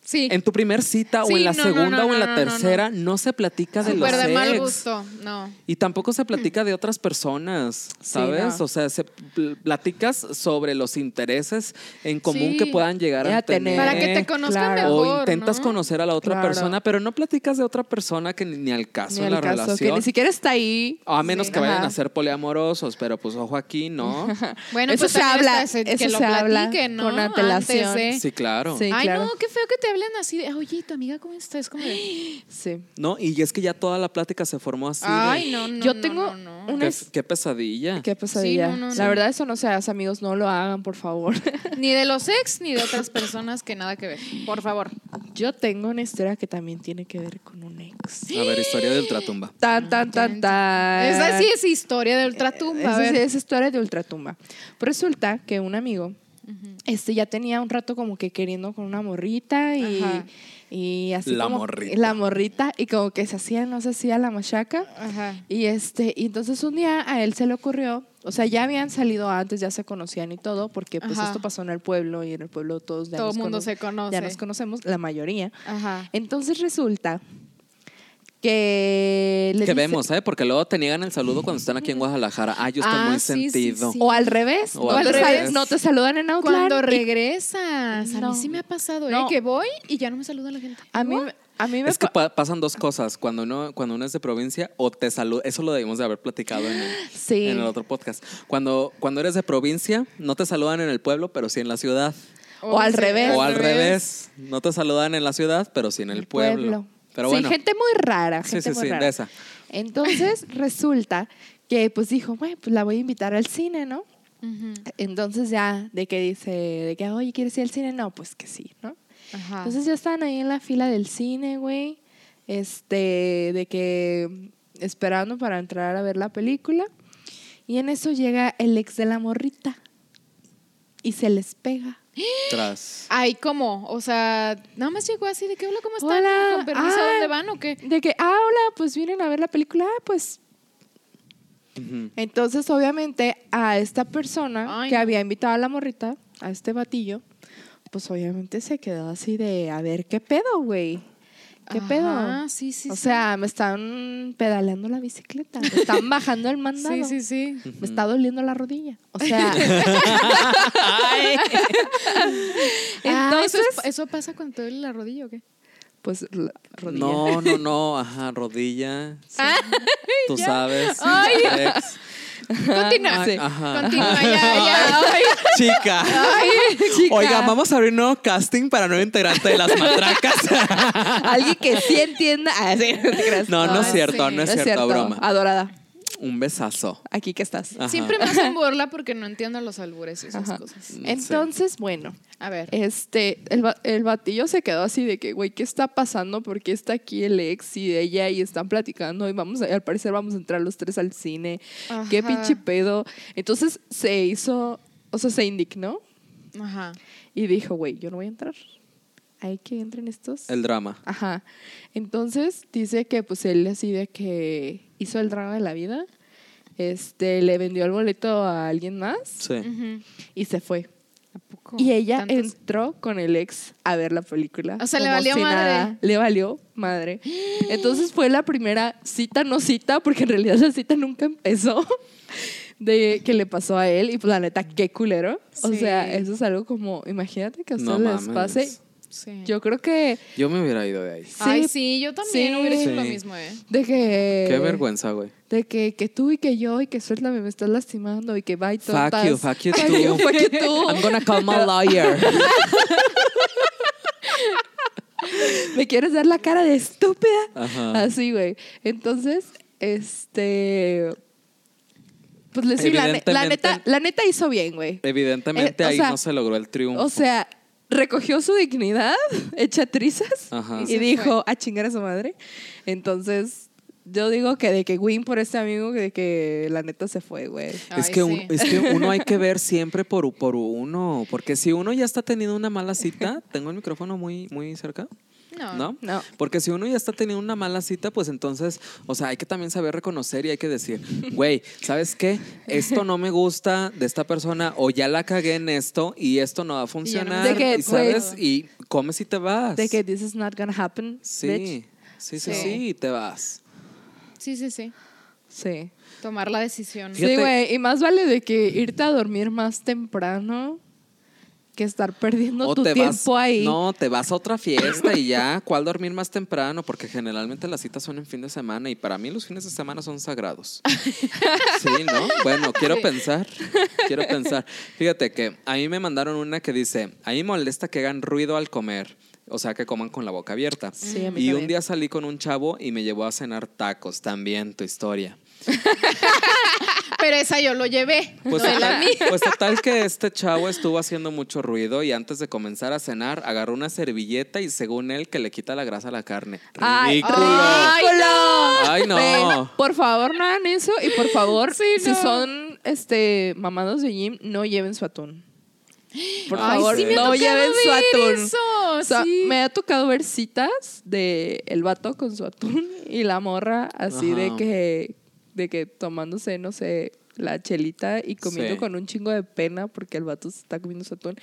Sí. En tu primer cita o Sí, en la no, no, segunda no, o en no, la no, no, tercera no, se platica de los Súper de mal ex. gusto. No. Y tampoco se platica de otras personas, ¿sabes? no. O sea, se pl- platicas sobre los intereses en común Sí. que puedan llegar Ya a tener. Para que te conozcan Claro. mejor. o intentas ¿no? conocer a la otra Claro. persona, pero no platicas de otra persona que ni, ni al caso Ni en la caso, relación. que ni siquiera está ahí. A menos Sí. que vayan Ajá. a ser poliamorosos, pero pues ojo aquí, ¿no? Bueno, Eso pues se habla, ese- eso que lo se habla platiquen, ¿no? con antelación. Antes Sí, claro. Sí. Ay, claro. no, qué feo que te hablen así de, oye, tu amiga, ¿cómo está? Es como de, Sí. No, y es que ya toda la plática se formó así. de, ay, no, no. Yo no, tengo no, no. una- qué, qué pesadilla. Qué pesadilla. no, no, la no. verdad, eso no se hace, amigos. No lo hagan, por favor. Ni de los ex ni de otras personas que nada que ver. Por favor. Yo tengo una historia que también tiene que ver con un ex. A ver, historia de ultratumba. Tan, tan, tan, tan. Esa sí es historia de ultratumba. a Esa sí es historia de ultratumba. Resulta que un amigo este ya tenía un rato como que queriendo con una morrita y, y así La como morrita. la morrita y como que se hacía, no se hacía la machaca. Ajá. Y este, y entonces un día a él se le ocurrió, o sea, ya habían salido antes, ya se conocían y todo, porque pues Ajá. esto pasó en el pueblo y en el pueblo todos ya Todo nos el mundo cono- se conoce. Ya nos conocemos, la mayoría. Ajá. Entonces resulta que Que dice- vemos, ¿eh? Porque luego te niegan el saludo cuando están aquí en Guadalajara. Ah, yo estoy Ah, muy sí, sentido. sí. o al revés, O no, al revés. no te saludan en Outland. Cuando y- regresas, a No. mí sí me ha pasado, ¿eh? No. Que voy y ya no me saluda la gente. a mí, a mí me Es que pa- pa- pasan dos cosas. Cuando uno, cuando uno es de provincia o te saluda, eso lo debimos de haber platicado en el, Sí. en el otro podcast. Cuando, cuando eres de provincia, no te saludan en el pueblo, pero sí en la ciudad. O al revés. O al revés, no te saludan en la ciudad, pero sí en el, pueblo. Pero sí, bueno. gente muy rara, Sí, gente sí, muy sí, rara. de esa. Entonces resulta que pues dijo, bueno, pues la voy a invitar al cine, ¿no? Entonces ya, de que dice, de que, oye, ¿quieres ir al cine? No, pues que sí, ¿no? Ajá. Entonces ya estaban ahí en la fila del cine, güey. Este, de que esperando para entrar a ver la película. Y en eso llega el ex de la morrita. Y se les pega. Tras. Ay, ¿cómo? O sea, nada más llegó así de que hola, ¿cómo están? Hola. Con permiso, Ah. ¿dónde van o qué? De que, ah, hola, pues vienen a ver la película. Ah, pues. Entonces, obviamente, a esta persona Ay, que no. había invitado a la morrita, a este batillo, pues obviamente se quedó así de, a ver, ¿qué pedo, güey? ¿Qué pedo? Ah, sí, sí. o sí. sea, me están pedaleando la bicicleta, me están bajando el mandado. sí, sí, sí. Me está doliendo la rodilla. O sea, Ah, ¿eso, entonces, es- ¿eso pasa cuando te duele la rodilla o qué? pues la rodilla. No, no, no, ajá, rodilla. sí. Tú sabes. Ay. Continúa. Ay, Sí. ajá. Continúa, ya, ya. Ay, Chica. chica. Oiga, vamos a abrir un nuevo casting para nuevo integrante de las matracas. Alguien que sí entienda. Ah, sí, no te creas. No, no es cierto, sí. no es cierto, broma. Adorada. Un besazo. Aquí que estás. Ajá. Siempre me hacen burla porque no entiendo los albures y esas Ajá. cosas. Entonces, bueno, A ver. este, el, el batillo se quedó así de que, güey, ¿qué está pasando? ¿Por qué está aquí el ex y ella y están platicando y vamos, a- al parecer vamos a entrar los tres al cine? ¿Qué pinche pedo? Entonces se hizo, o sea, se indignó Ajá. y dijo, güey, yo no voy a entrar. Hay que entren estos. El drama. Ajá. Entonces dice que pues él así de que hizo el drama de la vida, este, le vendió el boleto a alguien más Sí. Y se fue. ¿A poco? Y ella ¿Tantos? entró con el ex a ver la película. O sea, le valió madre. nada. Le valió madre. Entonces fue la primera cita, no cita, porque en realidad la cita nunca empezó. De que le pasó a él. Y pues la neta, qué culero. O Sí. sea, eso es algo como, imagínate que a No ustedes les mames. pase. Sí. Yo creo que Yo me hubiera ido de ahí. Ay, sí, yo también Sí. hubiera hecho lo Sí. mismo, ¿eh? de que. Qué vergüenza, güey. De que, que tú y que yo y que suéltame, me estás lastimando y que bye Fuck tontas. you, fuck you Fuck too. you, fuck you too. I'm gonna call my lawyer. ¿Me quieres dar la cara de estúpida? Ajá. Así, güey. Entonces, este. Pues le sí, la, la neta, la neta hizo bien, güey. Evidentemente Eh, ahí sea, no se logró el triunfo. O sea, recogió su dignidad, hecha trizas, Ajá. y dijo a chingar a su madre. Entonces, yo digo que de que win por este amigo, de que la neta se fue, güey. es, que un- es que uno hay que ver siempre por, por uno. Porque si uno ya está teniendo una mala cita, tengo el micrófono muy, muy cerca. No. ¿No? No. Porque si uno ya está teniendo una mala cita, pues entonces, o sea, hay que también saber reconocer y hay que decir, güey, ¿sabes qué? Esto no me gusta de esta persona o ya la cagué en esto y esto no va a funcionar. Que, y sabes, güey, y comes y te vas. De que this is not gonna happen, sí, bitch. sí, sí, Sí. sí, y te vas. Sí, sí, sí. Sí. Tomar la decisión. Fíjate- Sí, güey. Y más vale de que irte a dormir más temprano que estar perdiendo tu tiempo ahí. No, te vas a otra fiesta y ya, ¿cuál dormir más temprano? Porque generalmente las citas son en fin de semana y para mí los fines de semana son sagrados. Sí, ¿no? Bueno, quiero Sí. pensar, quiero pensar. Fíjate que a mí me mandaron una que dice, a mí molesta que hagan ruido al comer. O sea, que coman con la boca abierta. Sí, a mí y un día salí con un chavo y me llevó a cenar tacos, también tu historia. Pero esa yo lo llevé. Pues, no la total, pues total que este chavo estuvo haciendo mucho ruido y antes de comenzar a cenar agarró una servilleta y según él que le quita la grasa a la carne. Ay, ¡Ridículo! ridículo. Ay, no. Ven, por favor, no hagan eso. Y por favor, Sí, si no. son este mamados de gym, no lleven su atún. Por Ay, favor, sí no lleven su atún. eso, O sea, sí. me ha tocado ver citas de el vato con su atún y la morra así de que de que tomándose, no sé, la chelita y comiendo Sí. con un chingo de pena porque el vato se está comiendo su atún.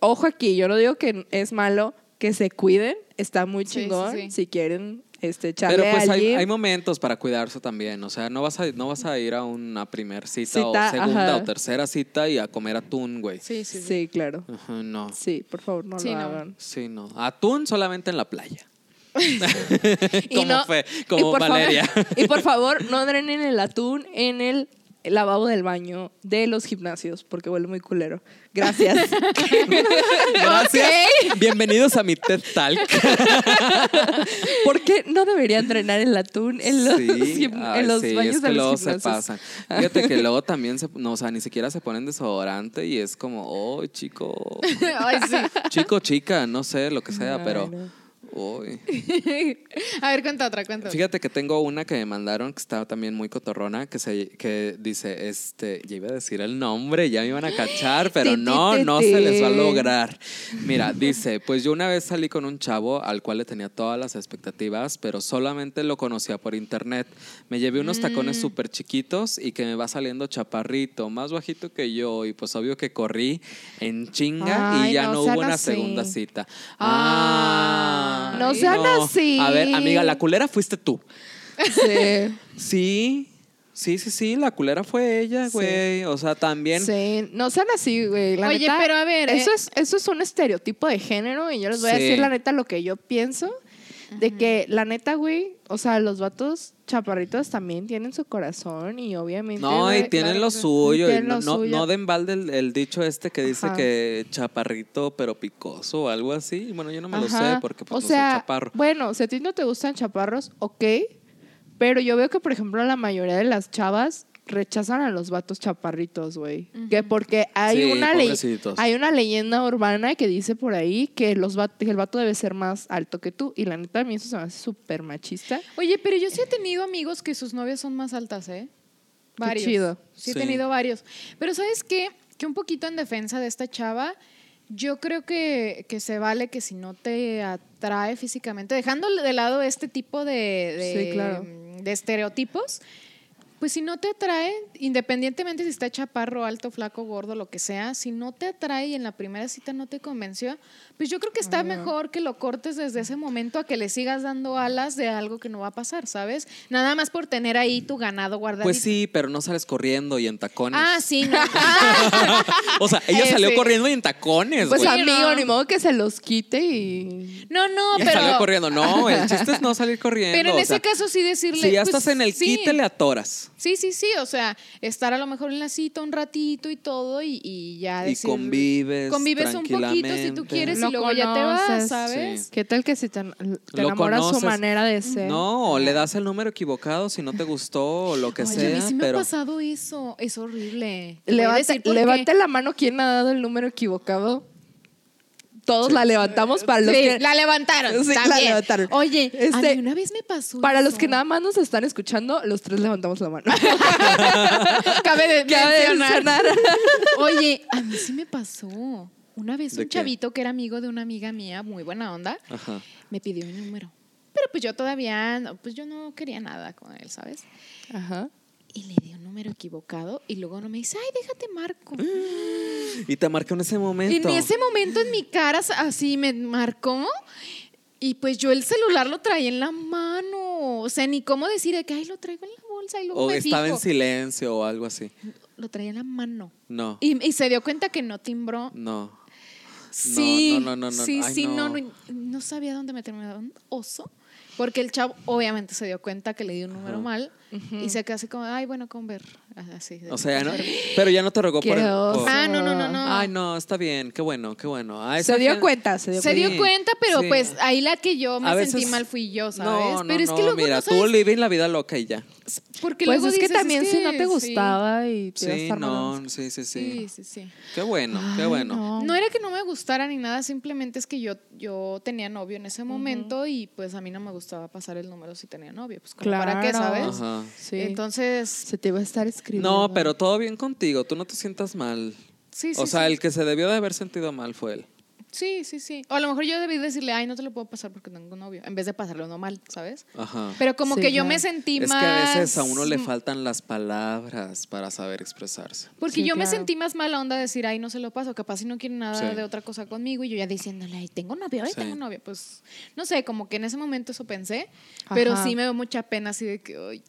Ojo aquí, yo no digo que es malo que se cuiden, está muy Sí, sí, chingón sí. si quieren este echarle Pero pues hay, hay momentos para cuidarse también. O sea, no vas a, no vas a ir a una primer cita, Cita, o segunda ajá. o tercera cita y a comer atún, güey. Sí, sí, sí. Sí, claro. Ajá, no. Sí, por favor, no Sí, lo no. hagan. Sí, no. Atún solamente en la playa. Y como no- fue, y como favor- Valeria. y por favor, no drenen el atún en el lavabo del baño de los gimnasios, porque huele muy culero. Gracias. Gracias. Bienvenidos a mi TED Talk. ¿Por qué no deberían drenar el atún en los, Sí, ay, en los sí, baños es de que los luego se pasan. Fíjate que luego también se, no, o sea, ni siquiera se ponen desodorante y es como, oh, chico, Ay, sí. chico, chica, no sé, lo que sea, pero, no. Uy. A ver, cuenta otra, cuenta otra. Fíjate que tengo una que me mandaron que está también muy cotorrona, que se que dice, este, ya iba a decir el nombre, ya me iban a cachar, pero no, no se les va a lograr. Mira, dice, pues yo una vez salí con un chavo al cual le tenía todas las expectativas, pero solamente lo conocía por internet. Me llevé unos tacones Mm. súper chiquitos y que me va saliendo chaparrito, más bajito que yo, y pues obvio que corrí en chinga Ay, y ya no hubo una así. segunda cita. Ah, no sean así. A ver, amiga, la culera fuiste tú. Sí. Sí, sí, sí, sí, la culera fue ella, Sí. güey. O sea, también. Sí, no sean así, güey. La Oye, neta, pero a ver, Eso, eh. es, eso es un estereotipo de género y yo les voy a Sí. decir la neta lo que yo pienso. De que la neta, güey, o sea, los vatos chaparritos también tienen su corazón y obviamente. No, y tienen claro lo suyo. y Tienen no, lo no, suyo. no den balde el, el dicho este que dice Ajá. que chaparrito pero picoso o algo así. Bueno, yo no me lo sé porque pues, o no sea, soy chaparro. Bueno, si a ti no te gustan chaparros, ok. Pero yo veo que, por ejemplo, la mayoría de las chavas rechazan a los vatos chaparritos, güey. Que porque hay Sí, una ley, hay una leyenda urbana que dice por ahí que los vat- que el vato debe ser más alto que tú. Y la neta, a mí eso se me hace súper machista. Oye, pero yo sí he tenido amigos que sus novias son más altas, ¿eh? Varios. chido. Sí, he tenido varios. Pero ¿sabes qué? Que un poquito en defensa de esta chava, yo creo que, que se vale que si no te atrae físicamente, dejando de lado este tipo de, de, Sí, claro. de estereotipos, pues si no te atrae, independientemente si está chaparro, alto, flaco, gordo, lo que sea, si no te atrae y en la primera cita no te convenció, pues yo creo que está mejor que lo cortes desde ese momento a que le sigas dando alas de algo que no va a pasar, ¿sabes? Nada más por tener ahí tu ganado guardadito. Pues sí, pero no sales corriendo y en tacones. Ah, sí, no. O sea, ella salió sí. corriendo y en tacones, Pues güey. amigo, no. ni modo que se los quite y. No, no, Ella salió pero. corriendo. No, el chiste es no salir corriendo. Pero en o ese caso sí decirle. Si ya pues, estás en el sí. quite, le atoras. Sí, sí, sí. O sea, estar a lo mejor en la cita un ratito y todo y, y ya Y decir. convives Convives un poquito si tú quieres Lo y luego ya te vas. ¿sabes? Sí. ¿Qué tal que si te, enamoras su conoces. manera de ser? No, o le das el número equivocado si no te gustó o lo que Oye, sea. a mí sí me pero ha pasado eso. Es horrible. Levante, levante la mano quien ha dado el número equivocado. Todos la levantamos para los Sí, que la levantaron. Sí, la también. levantaron. Oye, a Este, mí una vez me pasó. para los que nada más nos están escuchando, los tres levantamos la mano. Cabe de Cabe mencionar. mencionar. Oye, a mí sí me pasó. Una vez ¿De un qué? chavito que era amigo de una amiga mía, muy buena onda, Ajá. me pidió mi número. Pero pues yo todavía, no, pues yo no quería nada con él, ¿sabes? Ajá. Y le di un número equivocado y luego no me dice, ay, déjate marco. Y te marcó en ese momento. En ese momento en mi cara así me marcó y pues yo el celular lo traía en la mano. O sea, ni cómo decir de que, ay, lo traigo en la bolsa y luego o me estaba fijo. en silencio o algo así. Lo traía en la mano. No. Y, y se dio cuenta que no timbró. No. Sí, no, no, no, no. sí, Ay, sí, no. no. Sabía dónde meterme, un oso. Porque el chavo obviamente se dio cuenta que le di un número Ajá. mal y se quedó así como, ay, bueno, con ver. Así. O sea, ¿no? Pero ya no te rogó Qué por el. por- Ah, no, no, no, no. Ay, no, está bien, qué bueno, qué bueno. A esa Se dio gente- cuenta, se dio Se cuenta. dio cuenta, pero sí. pues ahí la que yo me A sentí veces- mal fui yo, ¿sabes? No, no, pero es no, que luego mira, no tú sabes, living la vida loca y ya. porque Pues luego es que dices, también si no te sí. gustaba y te Sí, ibas no, sí, sí, sí. Sí, sí, sí. Qué bueno, qué Ay, bueno. no. No era que no me gustara ni nada, simplemente es que yo, yo tenía novio en ese momento y pues a mí no me gustaba pasar el número si tenía novio. Pues como para qué, Claro. ¿sabes? Ajá. Sí. Entonces, se te iba a estar escribiendo. No, pero todo bien contigo, tú no te sientas mal. Sí, sí. o sea, sí. el que se debió de haber sentido mal fue él. Sí, sí, sí. O a lo mejor yo debí decirle, ay, no te lo puedo pasar porque tengo novio, en vez de pasarlo no mal, ¿sabes? Ajá. Pero como Sí, que yo me sentí es más. que a veces a uno le faltan las palabras para saber expresarse. Porque Sí, yo me sentí más mala onda de decir, ay, no se lo paso, capaz si no quiere nada Sí. de otra cosa conmigo y yo ya diciéndole, ay, tengo novio, ay, Sí. tengo novio. Pues, no sé, como que en ese momento eso pensé, pero Ajá. sí me dio mucha pena así de que, ay,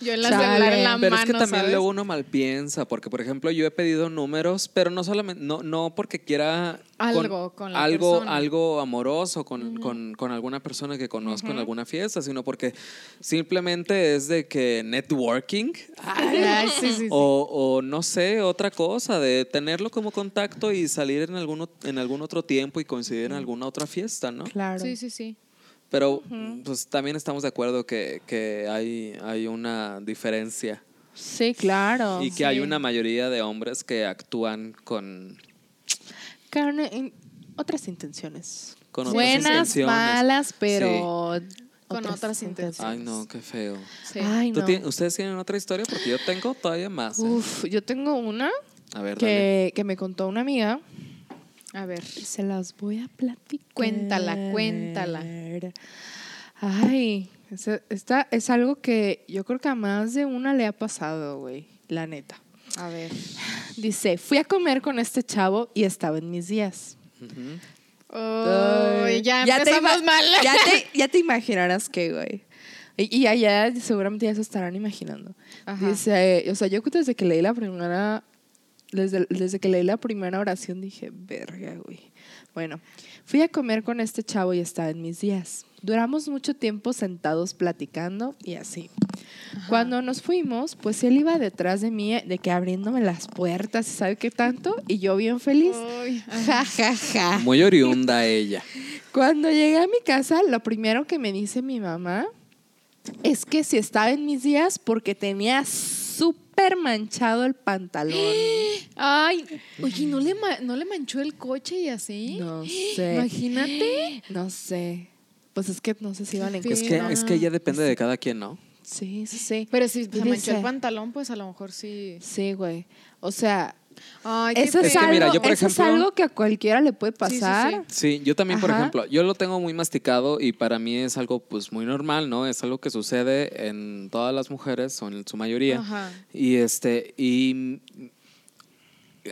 yo en la Chale. celular en la Pero mano, es que también ¿sabes? luego uno mal piensa, porque por ejemplo yo he pedido números, pero no solamente, no, no porque quiera Algo con la algo, persona. algo amoroso con, con- con alguna persona que conozco en alguna fiesta, sino porque simplemente es de que networking Ay, sí, sí, sí. o, o no sé, otra cosa, de tenerlo como contacto y salir en algún, ot- en algún otro tiempo y coincidir en alguna otra fiesta, ¿no? Claro. Sí, sí, sí. Pero pues también estamos de acuerdo que, que hay, hay una diferencia Sí, claro. y que hay una mayoría de hombres que actúan con, Carne, otras intenciones. con otras Buenas, intenciones. malas, pero Con otras Ay, no, qué feo. Sí. Ay, ¿Tú no. tien- ¿Ustedes tienen otra historia? Porque yo tengo todavía más. ¿eh? Uf, yo tengo una A ver, dale. que, que me contó una amiga. A ver. Se las voy a platicar. Cuéntala, cuéntala. Ay, esta es algo que yo creo que a más de una le ha pasado, güey. La neta. A ver. Dice, fui a comer con este chavo y estaba en mis días. Ujú. Ay, ya, empezamos mal. Ya te, ya te imaginarás que, güey. Y, y allá seguramente ya se estarán imaginando. Ajá. Dice, o sea, yo desde que leí la primera, desde, desde que leí la primera oración dije, verga, güey. Bueno, fui a comer con este chavo y estaba en mis días. Duramos mucho tiempo sentados platicando y así. Cuando nos fuimos, pues él iba detrás de mí, de que abriéndome las puertas y sabe qué tanto, y yo bien feliz. Ja, ja, ja. Muy oriunda ella. Cuando llegué a mi casa, lo primero que me dice mi mamá es que si estaba en mis días porque tenía súper manchado el pantalón. Ay, oye, ¿no le, ¿no le manchó el coche y así? No sé. Imagínate. No sé. Pues es que no sé si iban en Es que, es que ya depende de cada quien, ¿no? Sí, sí, sí. Pero si se manchó dice- el pantalón, pues a lo mejor sí. Sí, güey. O sea, Ay, eso, es, Es que algo, mira, yo, por eso es ejemplo- algo que a cualquiera le puede Sí, sí, sí. pasar. Sí, yo también, por ejemplo, yo lo tengo muy masticado y para mí es algo pues muy normal, ¿no? Es algo que sucede en todas las mujeres o en su mayoría. Ajá. Y este, y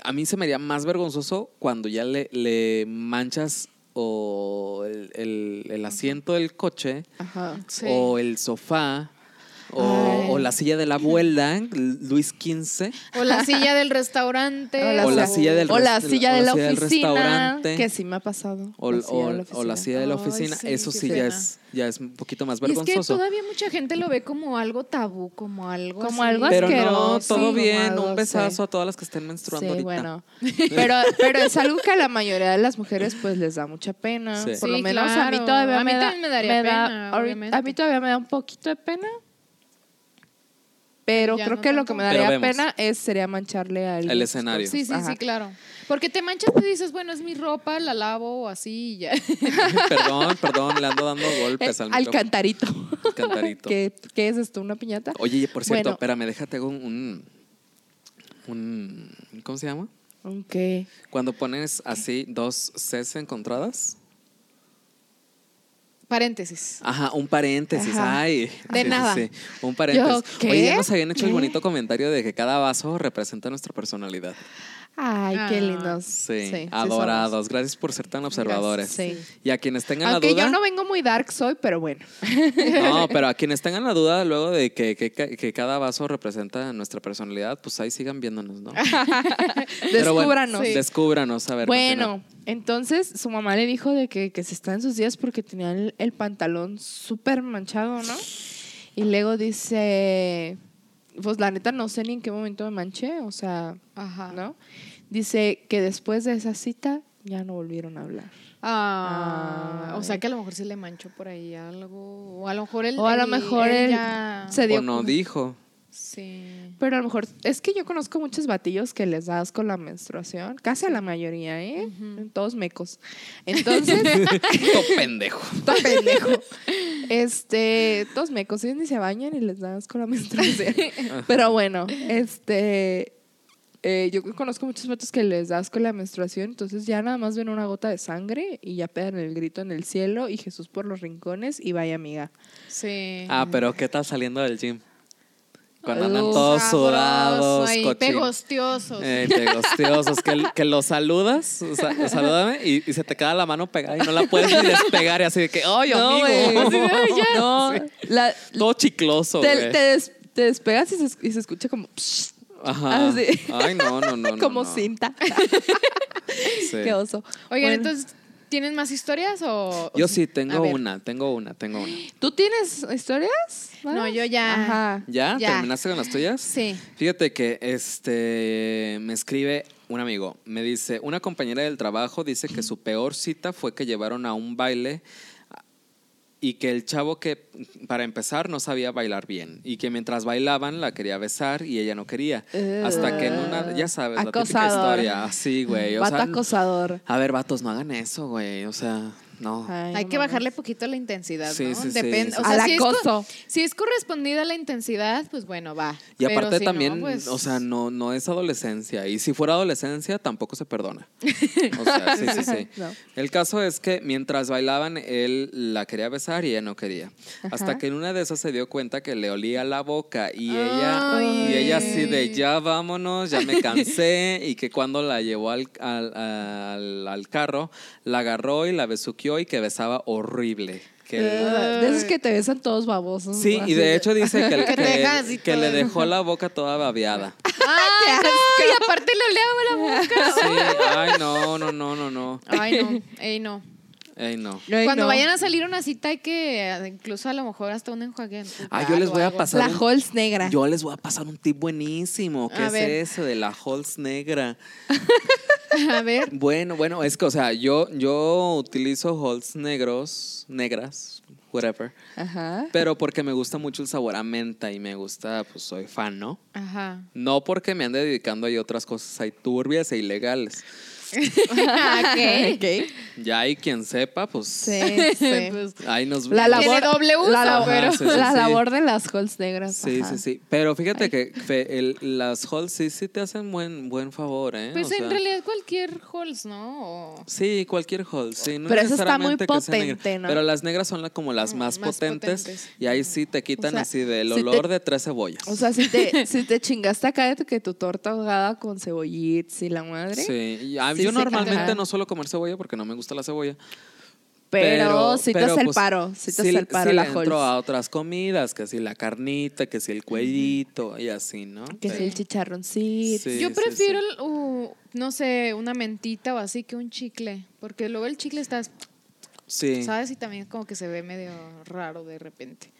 a mí se me haría más vergonzoso cuando ya le, le manchas o el, el- el asiento del coche Ajá. Sí. o el sofá o, la silla de la abuela, Luis XV. O la silla del restaurante. O la silla del o la rest- silla o de la silla oficina, restaurante. que sí me ha pasado. O, la silla o- de la o la oficina. silla de la Ay, oficina, sí, eso sí ya es, ya es un poquito más Y es que vergonzoso. todavía mucha gente lo ve como algo tabú, como algo Como así. algo Pero no, todo bien, algo, un besazo sí. a todas las que estén menstruando Sí, ahorita. bueno. Pero, pero es algo que a la mayoría de las mujeres pues les da mucha pena. Sí. Por lo Sí, menos a mí claro. todavía A mí me da, también me daría da- pena, obviamente. a mí todavía me da un poquito de pena. Pero Ya creo no que lo que me daría pena es sería mancharle a alguien El escenario. Sí, sí, Ajá. sí, claro. Porque te manchas y dices, bueno, es mi ropa, la lavo así y ya. perdón, perdón, le ando dando golpes al, al cantarito. Al cantarito. ¿Qué, ¿Qué es esto? ¿Una piñata? Oye, por cierto, Bueno. espérame, déjate un, un, un- ¿Cómo se llama? Ok. Cuando pones así dos Cs encontradas. Paréntesis. Ajá, un paréntesis. Ajá. Ay. De nada. Un paréntesis. Yo. Oye, ya nos habían hecho el bonito comentario de que cada vaso representa nuestra personalidad. Ay, qué Ah, lindos. Sí, sí adorados. Gracias por ser tan observadores. Sí. Y a quienes tengan Aunque la duda. yo no vengo muy dark soy, pero bueno. No, pero a quienes tengan la duda luego de que, que- que cada vaso representa nuestra personalidad, pues ahí sigan viéndonos, ¿no? Pero bueno, Descúbranos. Descúbranos, a ver. Bueno, entonces su mamá le dijo de que, que se está en sus días porque tenía el, el pantalón súper manchado, ¿no? Y luego dice, pues la neta no sé ni en qué momento me manché, o sea, Ajá. ¿no? Dice que después de esa cita ya no volvieron a hablar. Ah, o sea que a lo mejor sí le manchó por ahí algo. O a lo mejor él. O a lo mejor él él ya. se dio O no dijo. Sí. Pero a lo mejor, es que yo conozco muchos batillos que les das con la menstruación, casi a la mayoría, ¿eh? Todos mecos. Entonces, Todo pendejo. Todo pendejo. Este, todos mecos, ellos ni se bañan y les das con la menstruación. Pero bueno, este, eh, yo conozco muchos vatos que les das con la menstruación, entonces ya nada más ven una gota de sangre y ya pegan el grito en el cielo y Jesús por los rincones y vaya amiga. Sí. Ah, pero ¿qué tal saliendo del gym? Cuando andan todos sudados, cochinos. pegostiosos. Eh, pegostiosos, que, que los saludas, o sea, salúdame y, y se te queda la mano pegada y no la puedes ni despegar y así de que, ¡ay, No, amigo! Así "Ay, ya". No, la- Todo chicloso, te, te des- te despegas y se, y se escucha como, psh, Ajá. así. Ay, no, no, no. no, como no. cinta. Sí. Qué oso. Oigan, Bueno, entonces, ¿tienen más historias o...? Yo sí, tengo una, tengo una, tengo una. ¿Tú tienes historias? No, yo ya. Ajá. ¿Ya? Ya. ¿Terminaste con las tuyas? Sí. Fíjate que este me escribe un amigo, me dice, una compañera del trabajo dice que su peor cita fue que llevaron a un baile y que el chavo que para empezar no sabía bailar bien y que mientras bailaban la quería besar y ella no quería. Hasta que en una, ya sabes, la típica Acosador. historia, así, güey, o Vato sea, acosador. a ver, vatos, no hagan eso, güey, o sea, no. Ay, Hay no que mames. bajarle poquito la intensidad, Sí, ¿no? sí, sí, Depende. sí. O sea, Al si es, co- acoso. si es correspondida la intensidad, pues bueno, va. Y Pero aparte si no, también, pues- o sea, no, no es adolescencia. Y si fuera adolescencia, tampoco se perdona. O sea, sí, sí, sí. No. El caso es que mientras bailaban, él la quería besar y ella no quería. Hasta Ajá. que en una de esas se dio cuenta que le olía la boca y ella, Ay. y ella así de ya vámonos, ya me cansé. y que cuando la llevó al, al, al- al carro, la agarró y la besuqueó y que besaba horrible. Que Eh, de esos que te besan todos babosos. Sí, y de hecho dice que, Que que- que le dejó la boca toda babeada. ¡Ay, no! Y aparte le oleaba la boca. Sí, ay, no, no, no, no, no. Ay, no. Ey, no. Ey, no. Ay, Cuando no. vayan a salir una cita hay que eh, incluso a lo mejor hasta un enjuague. en Ah, yo les voy a pasar La un- Halls negra. Yo les voy a pasar un tip buenísimo. ¿Qué A es ver. ese de la Halls negra? A ver. Bueno, bueno, es que, o sea, yo, yo utilizo Halls negros, negras, whatever. Ajá. Pero porque me gusta mucho el sabor a menta y me gusta, pues soy fan, ¿no? Ajá. No porque me ande dedicando a otras cosas ahí turbias e ilegales. Ok. Ok. Ya hay quien sepa, pues Sí, sí. Pues, ahí nos La Tiene labor, doble uso, la, labor, pero- Sí, sí, la sí. labor de las Halls negras. Sí, ajá. sí, sí. Pero fíjate que Fe, el- las halls sí, sí te hacen buen, buen favor, ¿eh? pues O sea, en realidad cualquier halls, ¿no? O- Sí, cualquier hall, sí. No Pero esa está muy potente, ¿no? Pero las negras son la- como las Mm, más, más potentes, potentes. y ahí sí te quitan O sea, así del si te- olor de tres cebollas. O sea, si te, si te chingaste acá de que tu torta ahogada con cebollitos y la madre. Sí, y, ah, Sí yo normalmente no suelo comer cebolla porque no me gusta la cebolla. Pero, si te pero, hace el pues, paro. Si te hace el paro sí la le entro Halls. a otras comidas, que si la carnita, que si el cuellito y así, ¿no? Que si el chicharroncito. Sí, Yo prefiero, sí. uh, no sé, una mentita o así que un chicle. Porque luego el chicle está, Sí. ¿sabes? Y también como que se ve medio raro de repente.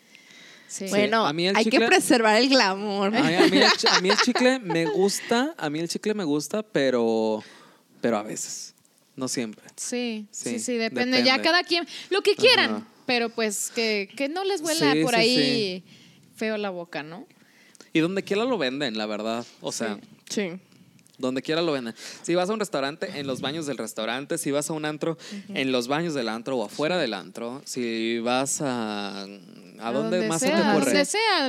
Sí. Bueno, a mí el hay que preservar el glamour. A, mí el, chi- a mí el chicle me gusta, a mí el chicle me gusta, pero, pero a veces, no siempre. Sí, sí, sí, Sí, depende. Ya cada quien, lo que quieran, Ajá. pero pues que, que no les huela Sí, por ahí feo la boca, ¿no? Y donde quiera lo venden, la verdad. O sea, Sí. Donde quiera lo venden. Si vas a un restaurante, en los baños del restaurante. Si vas a un antro, en los baños del antro o afuera del antro. Si vas a... ¿A dónde donde más se te A ocurre? donde sea,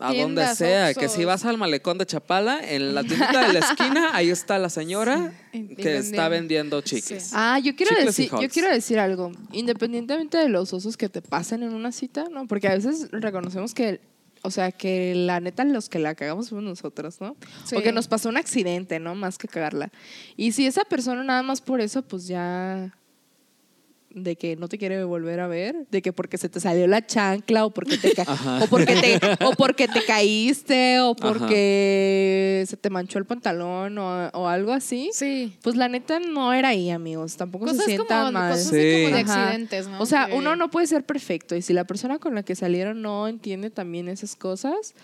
A donde sea, que si vas al malecón de Chapala, en la tiendita de la esquina, ahí está la señora Sí, que está vendiendo. chicles. Sí. Ah, yo quiero Chicles decir, yo quiero decir algo. Independientemente de los osos que te pasen en una cita, ¿no? Porque a veces reconocemos que, o sea, que la neta los que la cagamos somos nosotros, ¿no? Sí. O que nos pasó un accidente, ¿no? Más que cagarla. Y si esa persona nada más por eso, pues ya de que no te quiere volver a ver, de que porque se te salió la chancla o porque te o porque te o porque te caíste o porque se te manchó el pantalón o, o algo así. Sí. Pues la neta no era ahí, amigos. Tampoco Cosas se sientan como, mal. cosas así Sí. como de accidentes, ¿no? O sea, Que- uno no puede ser perfecto y si la persona con la que salieron no entiende también esas cosas,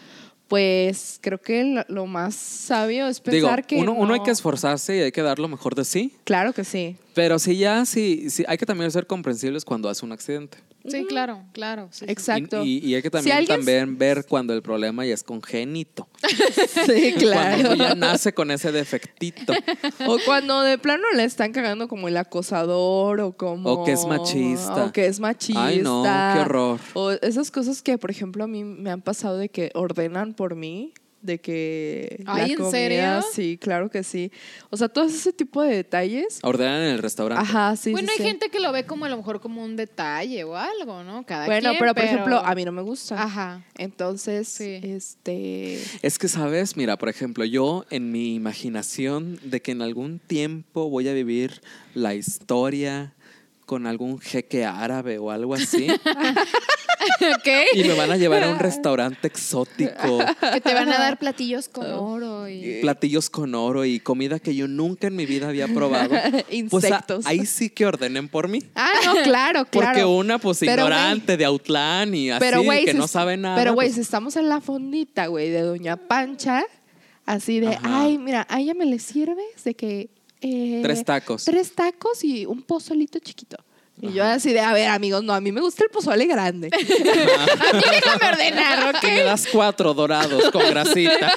pues creo que lo, lo más sabio es Digo, pensar que uno, uno hay no- que esforzarse y hay que dar lo mejor de sí. Claro que sí. Pero sí, ya, sí, sí, hay que también ser comprensibles cuando hace un accidente. Sí, claro, claro. sí. Exacto. Y, y- y hay que Si también, alguien- también ver cuando el problema ya es congénito. Sí, Cuando uno ya nace con ese defectito. O cuando de plano le están cagando como el acosador o como... O que es machista. O que es machista. Ay, no, qué horror. O esas cosas que, por ejemplo, a mí me han pasado de que ordenan por mí. De que Ay, ¿en comida, serio? sí, claro que sí. O sea, todo ese tipo de detalles. Ordenan en el restaurante. Ajá, sí. bueno, sí, hay sí. gente que lo ve como a lo mejor como un detalle o algo, ¿no? Cada Bueno, quien, pero por ejemplo, a mí no me gusta. Ajá. Entonces, Sí. este. Es que, ¿sabes? Mira, por ejemplo, yo en mi imaginación de que en algún tiempo voy a vivir la historia con algún jeque árabe o algo así y me van a llevar a un restaurante exótico, Que te van a dar platillos con oro y... platillos con oro y comida que yo nunca en mi vida había probado. Pues a- Insectos. ahí sí que ordenen por mí. Ah, no, claro, claro. Porque una, pues, Pero, ignorante de Autlán y así, Pero, que si no sabe nada. Pero, güey, pues, si estamos en la fondita, güey, de Doña Pancha, así de, Ajá. ay, mira, a ella me le sirves de que. Eh, Tres tacos. Tres tacos y un pozolito chiquito. Y yo así de, a ver, amigos, no, a mí me gusta el pozole grande. A mí déjame ordenar, y me ¿ok? das cuatro dorados con grasita.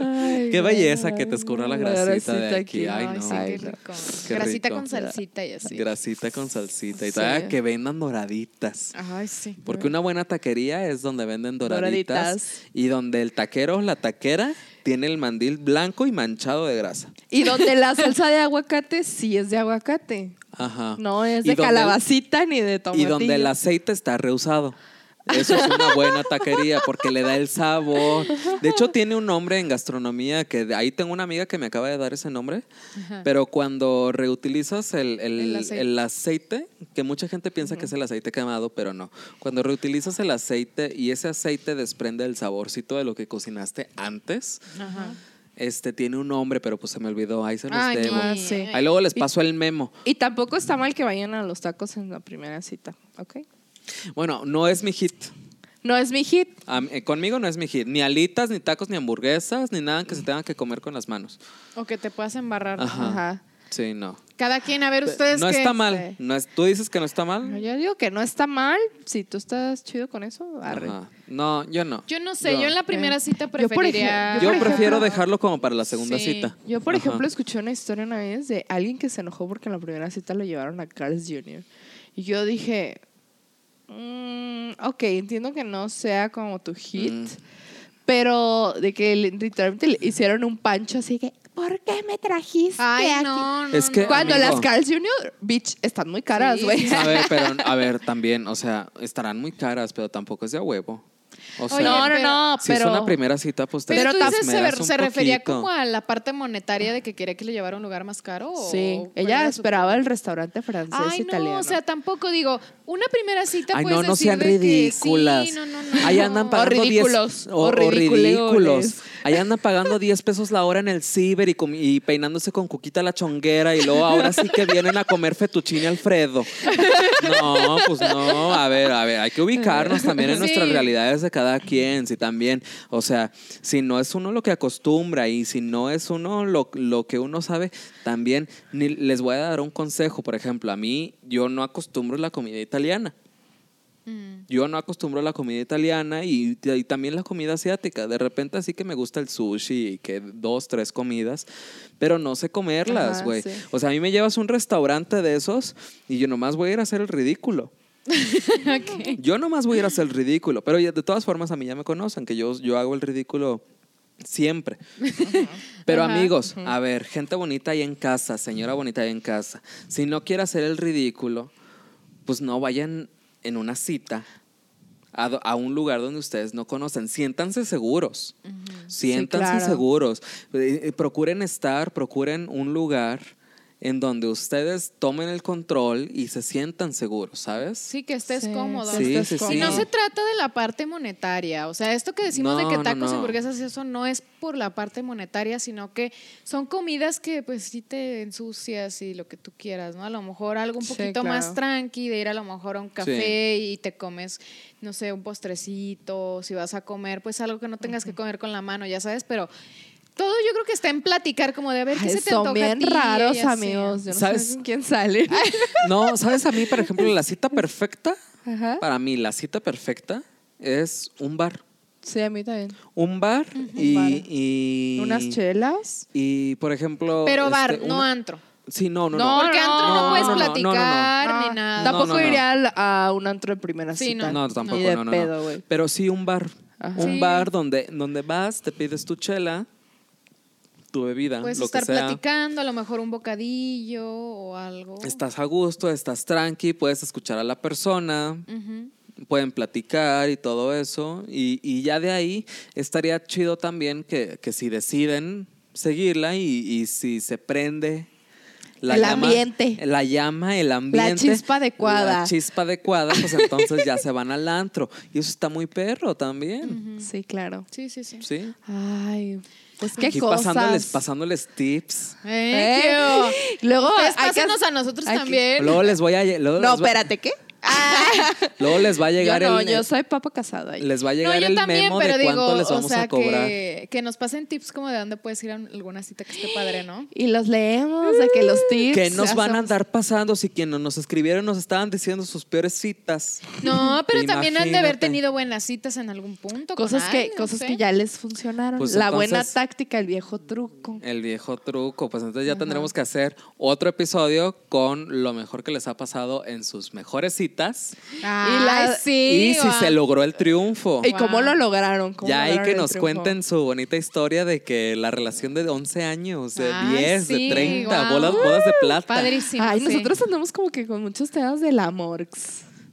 Ay, Qué belleza que te escurra la grasita de aquí. Ay, Ay, no. sí, qué rico. Qué Grasita rico. con salsita y así. Grasita con salsita. Y Sí. todavía que vendan doraditas. Ay, sí. Porque una buena taquería es donde venden doraditas, Doraditas. y donde el taquero o la taquera tiene el mandil blanco y manchado de grasa. Y donde la salsa de aguacate sí es de aguacate. Ajá. No es Y de el- calabacita ni de Y tomatillo. donde el aceite está reusado. Eso es una buena taquería porque le da el sabor. De hecho, tiene un nombre en gastronomía que de ahí tengo una amiga que me acaba de dar ese nombre. Pero cuando reutilizas el, el- El aceite. el aceite, que mucha gente piensa que es el aceite quemado, pero no. Cuando reutilizas el aceite y ese aceite desprende el saborcito de lo que cocinaste antes, Ajá. este tiene un nombre, pero pues se me olvidó. Ahí se los Ay, debo. Ah, sí. Ahí luego les paso el memo. Y tampoco está mal que vayan a los tacos en la primera cita, ¿ok? Bueno, no es mi hit. No es mi hit. Eh, conmigo no es mi hit. Ni alitas, ni tacos, ni hamburguesas, ni nada que se tenga que comer con las manos. O que te puedas embarrar. Ajá. Ajá. Sí, no. Cada quien, a ver, ustedes no qué? está mal. Sí. No es, ¿Tú dices que no está mal? Yo digo que no está mal. Si tú estás chido con eso, arre. Ajá. No, yo no. Yo no sé, yo, en la primera Eh, cita yo, por preferiría... Yo por prefiero ejemplo- dejarlo como para la segunda Sí. cita. Yo, por Ajá. ejemplo, escuché una historia una vez de alguien que se enojó porque en la primera cita lo llevaron a Carl's Jr. Y yo dije, mm, ok, entiendo que no sea como tu hit, Mm. pero de que literalmente le hicieron un pancho así que, ¿por qué me trajiste Ay, aquí? no, no, Es que-. Cuando Amigo. las Carl's Jr., bitch, están muy caras, Sí, güey. sí. A ver, pero a ver, también, o sea, estarán muy caras, pero tampoco es de a huevo. O sea, Oye, no, no, pero- no, si pero... es una primera cita, pues te Pero, tú dices, se, refería como a la parte monetaria de que quería que le llevara a un lugar más caro. o Sí, ella esperaba el restaurante francés Ay, italiano. no, o sea, tampoco digo, una primera cita Ay, puedes no, no decir sean ridículas. sí, no, no, no. Ahí andan O pagando 10 ridículos, o, o o ridículos. Ahí andan pagando 10 pesos la hora en el ciber y, peinándose con Cuquita la chonguera y luego ahora sí que vienen a comer fettuccine Alfredo. No, pues no. A ver, a ver, hay que ubicarnos también en Sí. nuestras realidades de cada quien. Si también, o sea, si no es uno lo que acostumbra y si no es uno lo, lo que uno sabe, también ni- les voy a dar un consejo. Por ejemplo, a mí yo no acostumbro la comida italiana. Mm. Yo no acostumbro la comida italiana y, y también la comida asiática. De repente así que me gusta el sushi y que dos, tres comidas, pero no sé comerlas, güey. sí. O sea, a mí me llevas a un restaurante de esos y yo nomás voy a ir a hacer el ridículo. Ok. Yo nomás voy a ir a hacer el ridículo, pero de todas formas a mí ya me conocen, que yo, yo hago el ridículo siempre. Pero amigos, a ver, gente bonita ahí en casa, señora bonita ahí en casa, si no quiere hacer el ridículo, pues no vayan en una cita a, un lugar donde ustedes no conocen. Siéntanse seguros. Siéntanse claro. seguros. Eh, eh, Procuren estar, procuren un lugar en donde ustedes tomen el control y se sientan seguros, ¿sabes? Sí, que estés Sí, cómodo. que Sí, estés sí, sí. Y no cómodo. se trata de la parte monetaria, o sea, esto que decimos de que no, tacos y hamburguesas y eso no es por la parte monetaria, sino que son comidas que pues sí te ensucias y lo que tú quieras, ¿no? A lo mejor algo un Sí, poquito más tranqui, de ir a lo mejor a un café y te comes, no sé, un postrecito, si vas a comer, pues algo que no tengas que comer con la mano, ya sabes, pero todo yo creo que está en platicar como de a ver qué Ay, se te son antoja a bien ti? raros, amigos. Yo no ¿Sabes? sé con quién sale. No, ¿sabes a mí, por ejemplo, la cita perfecta? Ajá. Para mí, la cita perfecta es un bar. Sí, a mí también. Un bar y, bar. y- Unas chelas. Y, por ejemplo... Pero bar, este, no una- antro. Sí, no, no, No, no. Porque antro no, no, puedes no, no, no, no, no. platicar Ah, ni nada. Tampoco No, no, no. iría a un antro de primera Sí, cita. no. No, tampoco, Ni de no, no, pedo, no. Pero sí un bar. Ajá. Un Sí. bar donde, donde vas, te pides tu chela, tu bebida, Puedes lo estar que sea. platicando, a lo mejor un bocadillo o algo. Estás a gusto, estás tranqui, puedes escuchar a la persona, pueden platicar y todo eso. Y, y ya de ahí estaría chido también que, que si deciden seguirla y, y si se prende la El llama, ambiente. La llama, el ambiente. chispa adecuada. La chispa adecuada, pues entonces ya se van al antro. Y eso está muy perro también. Sí, claro. Sí, sí, sí. Sí. Ay, pues qué Aquí cosas. pasándoles, pasándoles tips. Eh, ¿Eh? qué- Luego, hay que- pásenos a nosotros hay que- también. Luego les voy a luego No, espérate, luego les va a Yo llegar no, el yo soy papa casada. les va a No, llegar yo el también, memo pero de digo, cuánto les o vamos sea, a cobrar. que, que nos pasen tips como de dónde puedes ir a alguna cita que esté padre, ¿no? Y los leemos, de que los tips. ¿Qué nos van a andar pasando si quienes nos escribieron nos estaban diciendo sus peores citas? No, pero también han de haber tenido buenas citas en algún punto. Cosas, que, alguien, no cosas sé. que ya les funcionaron. Pues la buena táctica, el viejo truco. El viejo truco. Pues entonces ya tendremos que hacer otro episodio con lo mejor que les ha pasado en sus mejores citas Y la- sí. y si se logró el triunfo. ¿Y cómo lo lograron? ¿Cómo Ya hay que nos cuenten su bonita historia de que la relación de 11 años, de Ay, 10, sí, de 30, guau. bodas, bodas de plata. Padrísimo. Ay, sí. nosotros andamos como que con muchos temas del amor.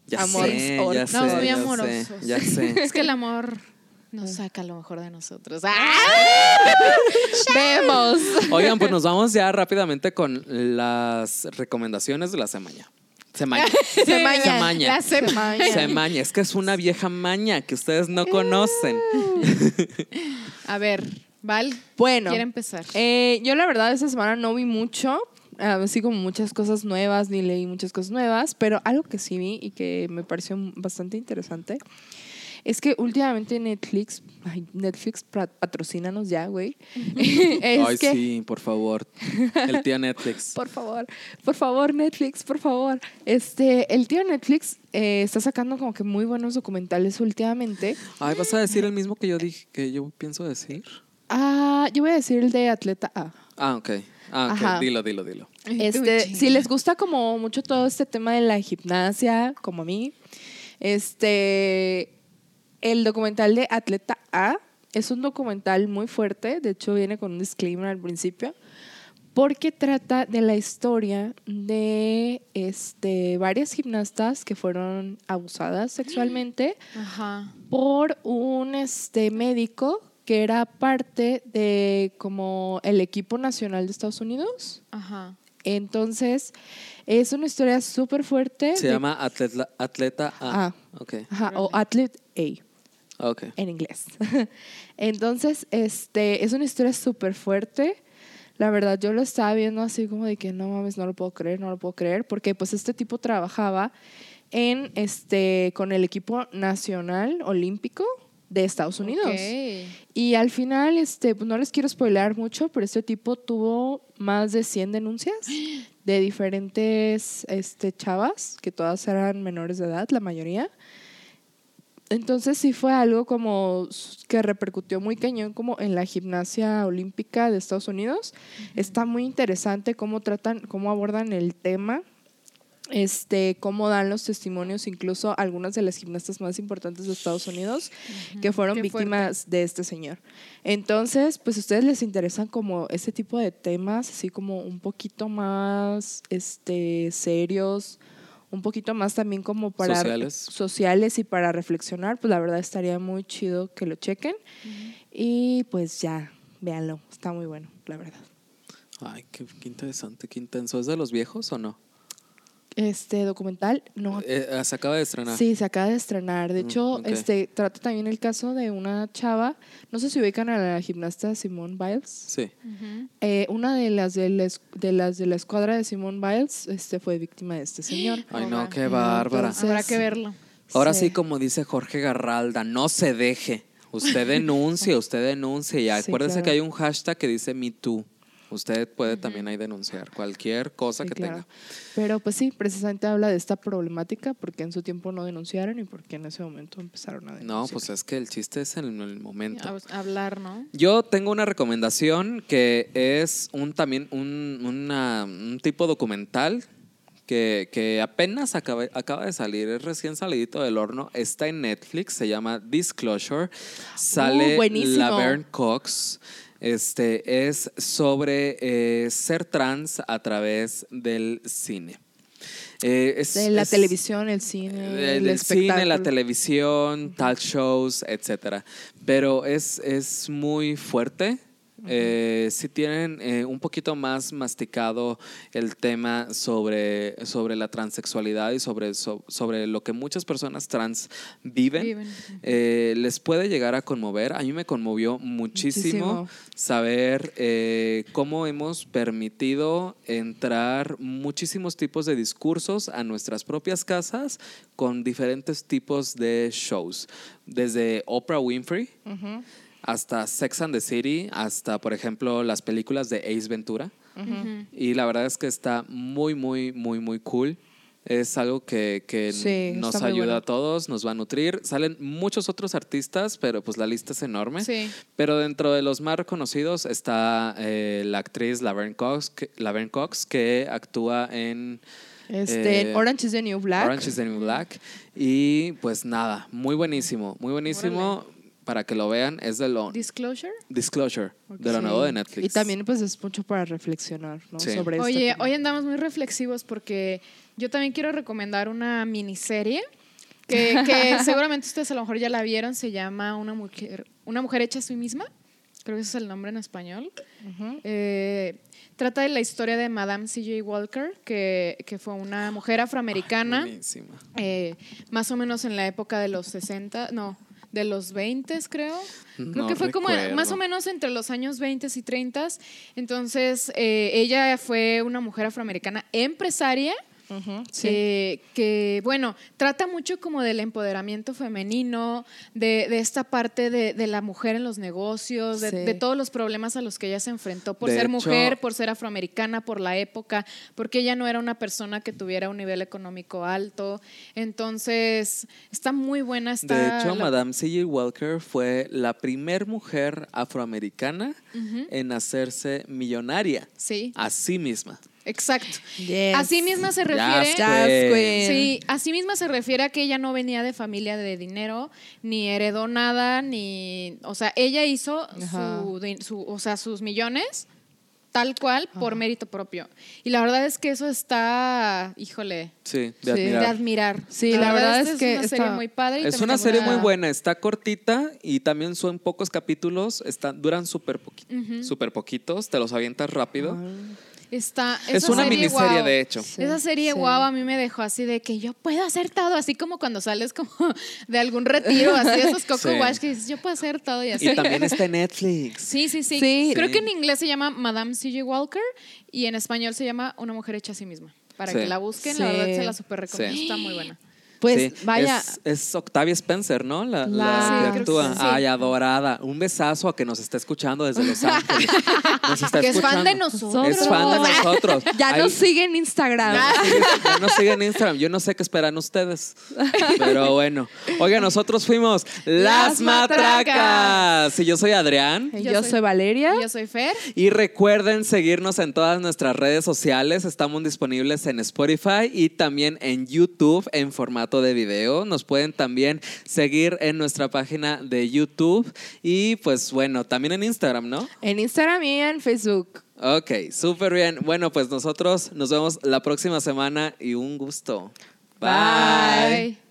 Ya Amores, sé, ya orcos. sé, No, muy ya sé, amorosos. ya sé. Es que el amor nos saca lo mejor de nosotros. ¡Ah! Vemos. Oigan, pues nos vamos ya rápidamente con las recomendaciones de la semana. Semaña. Semaña. Semaña. La semaña. Semaña. Es que es una vieja maña que ustedes no conocen. A ver, Val, Bueno, quiere empezar. eh, yo la verdad esta semana no vi mucho, así como muchas cosas nuevas, ni leí muchas cosas nuevas, pero algo que sí vi y que me pareció bastante interesante es que últimamente Netflix, ay, Netflix patrocínanos ya, güey. Ay, que, sí, por favor. El tío Netflix. Por favor, por favor, Netflix, por favor. Este, el tío Netflix eh, está sacando como que muy buenos documentales últimamente. Ay, ¿vas a decir el mismo que yo dije, que yo pienso decir? Ah, yo voy a decir el de Atleta A. Ah, ok. Ah, ok. Ajá. Dilo, dilo, dilo. Este, si les gusta como mucho todo este tema de la gimnasia, como a mí, este, el documental de Atleta A es un documental muy fuerte, de hecho viene con un disclaimer al principio, porque trata de la historia de este, varias gimnastas que fueron abusadas sexualmente Ajá. por un este, médico que era parte de como el equipo nacional de Estados Unidos. Ajá. Entonces, es una historia súper fuerte. Se de- llama Atleta, atleta A. Ah. Ok. Ajá, o Athlete A Ok. en inglés. Entonces, este, es una historia súper fuerte. La verdad, yo lo estaba viendo así como de que no mames, no lo puedo creer, no lo puedo creer, porque pues este tipo trabajaba en este con el equipo nacional olímpico de Estados Unidos. Ok. Y al final, este, pues no les quiero spoilear mucho, pero este tipo tuvo más de 100 denuncias de diferentes este, chavas, que todas eran menores de edad, la mayoría. Entonces sí fue algo como que repercutió muy cañón como en la gimnasia olímpica de Estados Unidos. Está muy interesante cómo tratan, cómo abordan el tema, este, cómo dan los testimonios, incluso algunas de las gimnastas más importantes de Estados Unidos que fueron Qué víctimas de este señor. Entonces, pues a ustedes les interesan como ese tipo de temas, así como un poquito más este, serios, un poquito más también como para Sociales. sociales y para reflexionar, pues la verdad estaría muy chido que lo chequen. Y pues ya, véanlo, está muy bueno, la verdad. Ay, qué, qué interesante, qué intenso. ¿Es de los viejos o no? Este documental, no. Eh, se acaba de estrenar. Sí, se acaba de estrenar. De Mm, hecho, este trata también el caso de una chava, no sé si ubican a la gimnasta Simone Biles. Sí. Eh, una de las de, la de las de la escuadra de Simone Biles este, fue víctima de este señor. Ay, no, qué bárbara. Entonces- Habrá que verlo. Ahora sí, como dice Jorge Garralda, no se deje. Usted denuncie, usted denuncie. Y Sí, acuérdese claro. que hay un hashtag que dice Me Too. Usted puede también ahí denunciar cualquier cosa Sí, que claro. tenga. Pero pues sí, precisamente habla de esta problemática porque en su tiempo no denunciaron y porque en ese momento empezaron a denunciar. No, pues es que el chiste es en el momento. Hab- Hablar, ¿no? Yo tengo una recomendación que es un también un, una- un tipo documental que, que apenas acaba, acaba de salir, es recién salidito del horno, está en Netflix, se llama Disclosure, sale Uh. Laverne Cox. Este es sobre eh, ser trans a través del cine. Eh, es- De la es- televisión, el cine, del el cine, la televisión, talk shows, etcétera. Pero es, es muy fuerte. Eh, si tienen eh, un poquito más masticado el tema sobre, sobre la transexualidad y sobre, so- sobre lo que muchas personas trans viven, Viven. eh, les puede llegar a conmover. A mí me conmovió muchísimo, Muchísimo. saber eh, cómo hemos permitido entrar muchísimos tipos de discursos a nuestras propias casas con diferentes tipos de shows. Desde Oprah Winfrey hasta Sex and the City, hasta, por ejemplo, las películas de Ace Ventura. Y la verdad es que está muy, muy, muy, muy cool. Es algo que, que Sí, nos ayuda bueno. a todos, nos va a nutrir. Salen muchos otros artistas, pero pues la lista es enorme. Sí. Pero dentro de los más reconocidos está eh, la actriz Laverne Cox, que, Laverne Cox, que actúa en Este, Eh, Orange is the New Black. Orange is the New Black. Y pues nada, muy buenísimo, muy buenísimo. Para que lo vean, es de lo Disclosure. Disclosure, de lo Sí. nuevo de Netflix. Y también pues es mucho para reflexionar, ¿no? Sí. Sobre Oye, esto. hoy andamos muy reflexivos porque yo también quiero recomendar una miniserie que, que seguramente ustedes a lo mejor ya la vieron. Se llama Una mujer, una mujer hecha a sí misma. Creo que ese es el nombre en español. Ujú. Eh, trata de la historia de Madame C.J. Walker, que, que fue una mujer afroamericana, Buenísima. eh, más o menos en la época de los 60, no, de los 20 creo. Creo No que fue como recuerdo. más o menos entre los años 20 y 30. Entonces, eh, ella fue una mujer afroamericana empresaria. Sí. eh, que, bueno, trata mucho como del empoderamiento femenino, de, de esta parte de, de la mujer en los negocios, de, Sí. de todos los problemas a los que ella se enfrentó por ser hecho- mujer, por ser afroamericana, por la época, porque ella no era una persona que tuviera un nivel económico alto. Entonces, está muy buena. Está De hecho, la- Madame C.J. Walker fue la primer mujer afroamericana en hacerse millonaria Sí, a sí misma. Exacto. Yes. Así misma se Ya refiere. Güey. Sí, así misma se refiere a que ella no venía de familia de dinero, ni heredó nada, ni, o sea, ella hizo su, o sea, sus millones tal cual por mérito propio. Y la verdad es que eso está, híjole, Sí, Sí. de de admirar. Sí, la verdad es que una serie muy padre. y Es una serie muy buena, está cortita y también son pocos capítulos, están, duran súper poqui- súper poquitos, te los avientas rápido. Está, es esa una serie, miniserie, de hecho. Sí, Esa serie, sí. guau, a mí me dejó así de que yo puedo hacer todo, así como cuando sales como de algún retiro, así esos coco Sí. wash que dices, yo puedo hacer todo y así. Y también está en Netflix. Sí, sí, sí, Sí. Creo Sí. que en inglés se llama Madame C.J. Walker y en español se llama Una mujer hecha a sí misma. Para Sí. que la busquen, la verdad se la super recomiendo, Sí. está muy buena. Pues Sí, vaya, Es, es Octavia Spencer, ¿no? La, la Sí, actúa. sí. Ay, adorada. Un besazo a que nos está escuchando desde Los Ángeles. Nos está Que es fan de nosotros. Es fan de nosotros. ya Ahí- nos sigue en Instagram. Ya nos siguen en Instagram. Yo no sé qué esperan ustedes. Pero bueno. Oiga, nosotros fuimos Las Las Matracas. Matracas. Y yo soy Adrián. Y Yo Yo, soy- soy Valeria. Yo soy Fer. Y recuerden seguirnos en todas nuestras redes sociales. Estamos disponibles en Spotify y también en YouTube en formato de video. Nos pueden también seguir en nuestra página de YouTube y pues bueno, también en Instagram, ¿no? En Instagram y en Facebook. Ok, súper bien. Bueno, pues nosotros nos vemos la próxima semana y un gusto. Bye. Bye.